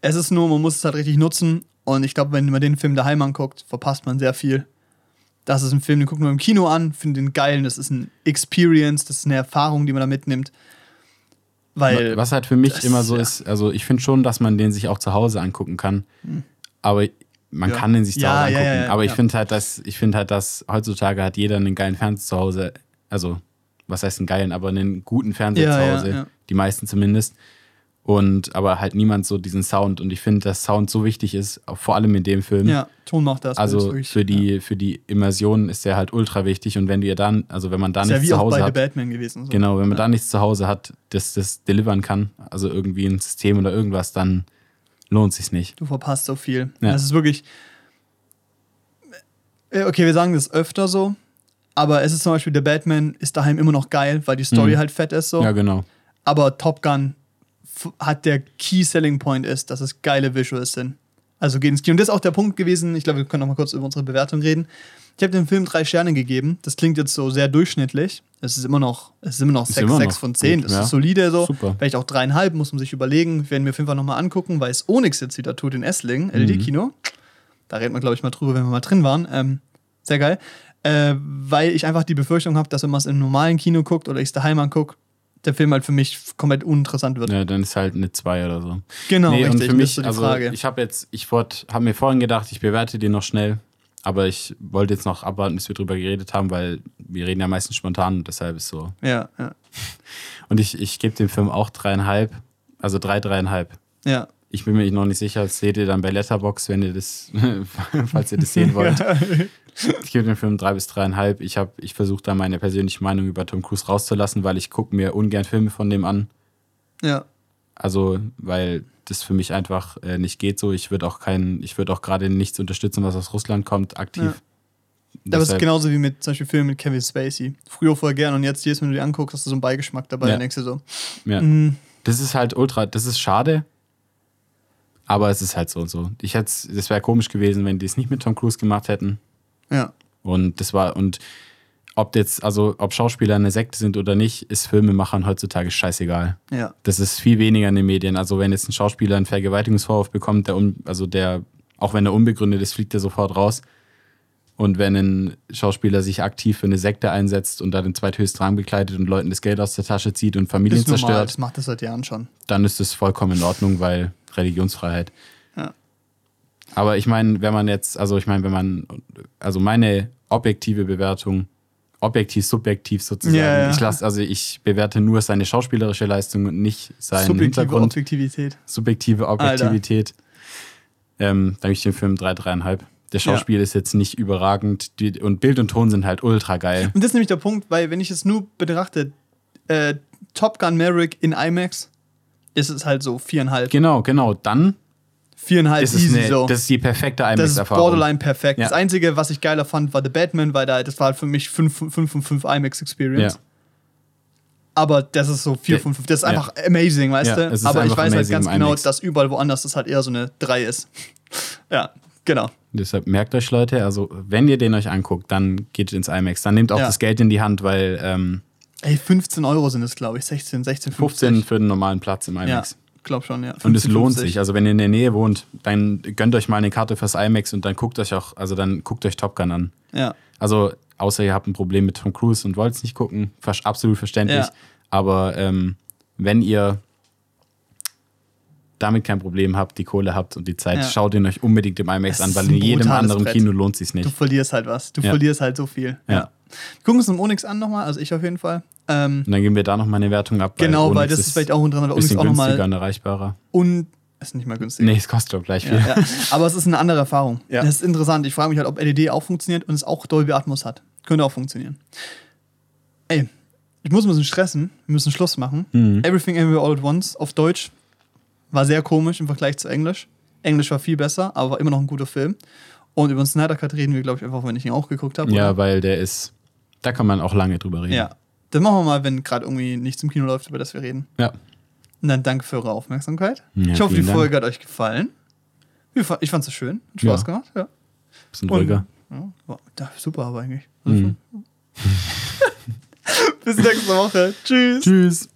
Es ist nur, man muss es halt richtig nutzen. Und ich glaube, wenn man den Film daheim anguckt, verpasst man sehr viel. Das ist ein Film, den gucken wir im Kino an, finden den geil. Das ist ein Experience, das ist eine Erfahrung, die man da mitnimmt. Weil, Was halt für mich das- immer so ja. ist, also ich finde schon, dass man den sich auch zu Hause angucken kann. Aber man Ja. kann den sich zu Hause angucken. aber ich finde halt, dass, ich finde halt, dass heutzutage hat jeder einen geilen Fernseher zu Hause. Also, was heißt einen geilen, aber einen guten Fernseher zu Hause. Die meisten zumindest. Und aber halt niemand so diesen Sound. Und ich finde, dass Sound so wichtig ist, auch vor allem in dem Film. ja, Ton macht das. Also wirklich, für die, für die Immersion ist der halt ultra wichtig. Und wenn du ihr dann, also wenn man da Ja. Ist ja nichts wie zu auch Hause bei The hat. Batman gewesen. So. Genau, wenn man ja. da nichts zu Hause hat, das das delivern kann, also irgendwie ein System oder irgendwas, dann lohnt sich's nicht. Du verpasst so viel. Ja. Das ist wirklich. Äh, Okay, wir sagen das öfter so, aber es ist zum Beispiel, der Batman ist daheim immer noch geil, weil die Story Mhm. halt fett ist so. Ja, genau. Aber Top Gun hat der Key Selling Point ist, dass es geile Visuals sind. Also geht ins Kino. Und das ist auch der Punkt gewesen, ich glaube, wir können noch mal kurz über unsere Bewertung reden. Ich habe dem Film drei Sterne gegeben. Das klingt jetzt so sehr durchschnittlich. Es ist immer noch, es ist immer noch Ist 6, immer 6 noch von 10. gut, Das ja. ist solide so. Super. Vielleicht auch dreieinhalb, muss man sich überlegen. Werden wir auf jeden Fall noch mal angucken, weil es Onyx jetzt wieder tut in Essling, Mhm. LED-Kino. Da reden wir, glaube ich, mal drüber, wenn wir mal drin waren. Ähm, sehr geil. Äh, weil ich einfach die Befürchtung habe, dass wenn man es im normalen Kino guckt oder ich es daheim angucke, der Film halt für mich komplett uninteressant wird. Ja, dann ist halt eine 2 oder so. Genau, nee, richtig. und für mich, so die also Frage. ich habe jetzt, ich habe mir vorhin gedacht, ich bewerte den noch schnell, aber ich wollte jetzt noch abwarten, bis wir drüber geredet haben, weil wir reden ja meistens spontan und deshalb ist so. ja, ja, Und ich, ich gebe dem Film auch dreieinhalb, also drei, dreieinhalb. ja. Ich bin mir noch nicht sicher, das seht ihr dann bei Letterbox, wenn ihr das, falls ihr das sehen wollt. Ich gebe dem Film drei bis dreieinhalb. Ich, hab- ich versuche da meine persönliche Meinung über Tom Cruise rauszulassen, weil ich gucke mir ungern Filme von dem an. ja. Also, weil das für mich einfach äh, nicht geht so. Ich würde auch keinen, ich würde auch gerade nichts unterstützen, was aus Russland kommt, aktiv. Ja. Aber es ist genau genauso wie mit zum Beispiel Filmen mit Kevin Spacey. Früher voll gern und jetzt jedes Mal, wenn du die anguckst, hast du so einen Beigeschmack dabei. Ja. Denkst du so, Ja. mm, Das ist halt ultra, das ist schade, aber es ist halt so und so. Ich hätte, das wäre komisch gewesen, wenn die es nicht mit Tom Cruise gemacht hätten. ja. Und das war, und ob jetzt, also ob Schauspieler eine Sekte sind oder nicht, ist Filmemachern heutzutage scheißegal. Ja. Das ist viel weniger in den Medien. Also wenn jetzt ein Schauspieler einen Vergewaltigungsvorwurf bekommt, der also der, auch wenn er unbegründet ist, fliegt er sofort raus. Und wenn ein Schauspieler sich aktiv für eine Sekte einsetzt und da den zweithöchsten Rang bekleidet und Leuten das Geld aus der Tasche zieht und Familien Ist normal, zerstört, das macht das seit Jahren schon. dann ist das vollkommen in Ordnung, weil Religionsfreiheit. Ja. Aber ich meine, wenn man jetzt, also ich meine, wenn man, also meine objektive Bewertung, objektiv, subjektiv sozusagen, Ja, ja. ich lasse, also ich bewerte nur seine schauspielerische Leistung und nicht seinen Subjektive Hintergrund, Objektivität. subjektive Objektivität. Ähm, da habe ich den Film 3, 3,5. Der Schauspiel ist jetzt nicht überragend die, und Bild und Ton sind halt ultra geil. Und das ist nämlich der Punkt, weil wenn ich es nur betrachte, äh, Top Gun Maverick in IMAX, ist es halt so viereinhalb. Genau, genau. Dann Viereinhalb ist easy eine, so. das ist die perfekte Das ist IMAX-Erfahrung. borderline perfekt. Ja. Das Einzige, was ich geiler fand, war The Batman, weil da, das war halt für mich 5 von 5 IMAX Experience. Ja. Aber das ist so 4 Ja. von 5. Das ist Ja. einfach amazing, weißt Ja, du? Aber ich weiß halt ganz genau, dass überall woanders das halt eher so eine 3 ist. ja, genau. Deshalb merkt euch, Leute, also wenn ihr den euch anguckt, dann geht ins IMAX. Dann nehmt auch Ja. das Geld in die Hand, weil ähm, Ey, 15 Euro sind es, glaube ich. 16, 16, 15 50. für einen normalen Platz im Ja, IMAX. glaub schon, ja. Und es 15, lohnt 50. sich. Also wenn ihr in der Nähe wohnt, dann gönnt euch mal eine Karte fürs IMAX und dann guckt euch auch, also dann guckt euch Top Gun an. Ja. Also außer ihr habt ein Problem mit Tom Cruise und wollt es nicht gucken, absolut verständlich. Ja. Aber ähm, wenn ihr damit kein Problem habt, die Kohle habt und die Zeit, Ja. schaut ihn euch unbedingt im IMAX an, ist weil in jedem anderen Brett. Kino lohnt sich Du nicht. verlierst halt was. Du Ja. verlierst halt so viel. Ja. Wir gucken uns im Onyx an nochmal, also ich auf jeden Fall. Ähm, Und dann geben wir da noch mal eine Wertung ab. genau, weil Onyx das ist vielleicht auch interessant, weil ein Onyx auch nochmal und erreichbarer. un... Ist nicht mal günstig. Nee, es kostet doch gleich viel. Ja, ja. Aber es ist eine andere Erfahrung. Ja. Das ist interessant. Ich frage mich halt, ob LED auch funktioniert und es auch Dolby Atmos hat. Könnte auch funktionieren. Ey, ich muss ein bisschen stressen. Wir müssen Schluss machen. Mhm. Everything Everywhere All at Once auf Deutsch war sehr komisch im Vergleich zu Englisch. Englisch war viel besser, aber war immer noch ein guter Film. Und über den Snyder Cut reden wir, glaube ich, einfach, wenn ich ihn auch geguckt habe. Ja, oder? weil der ist, da kann man auch lange drüber reden. ja. Das machen wir mal, wenn gerade irgendwie nichts im Kino läuft, über das wir reden. Ja. Und dann danke für eure Aufmerksamkeit. Ja, ich hoffe, die vielen Dank. Folge hat euch gefallen. Ich fa- Ich fand es schön. Hat Spaß Ja. gemacht. Ja. Bisschen Und- ruhiger. Ja, war, da, super, aber eigentlich. Mhm. Bis nächste Woche. Tschüss. Tschüss.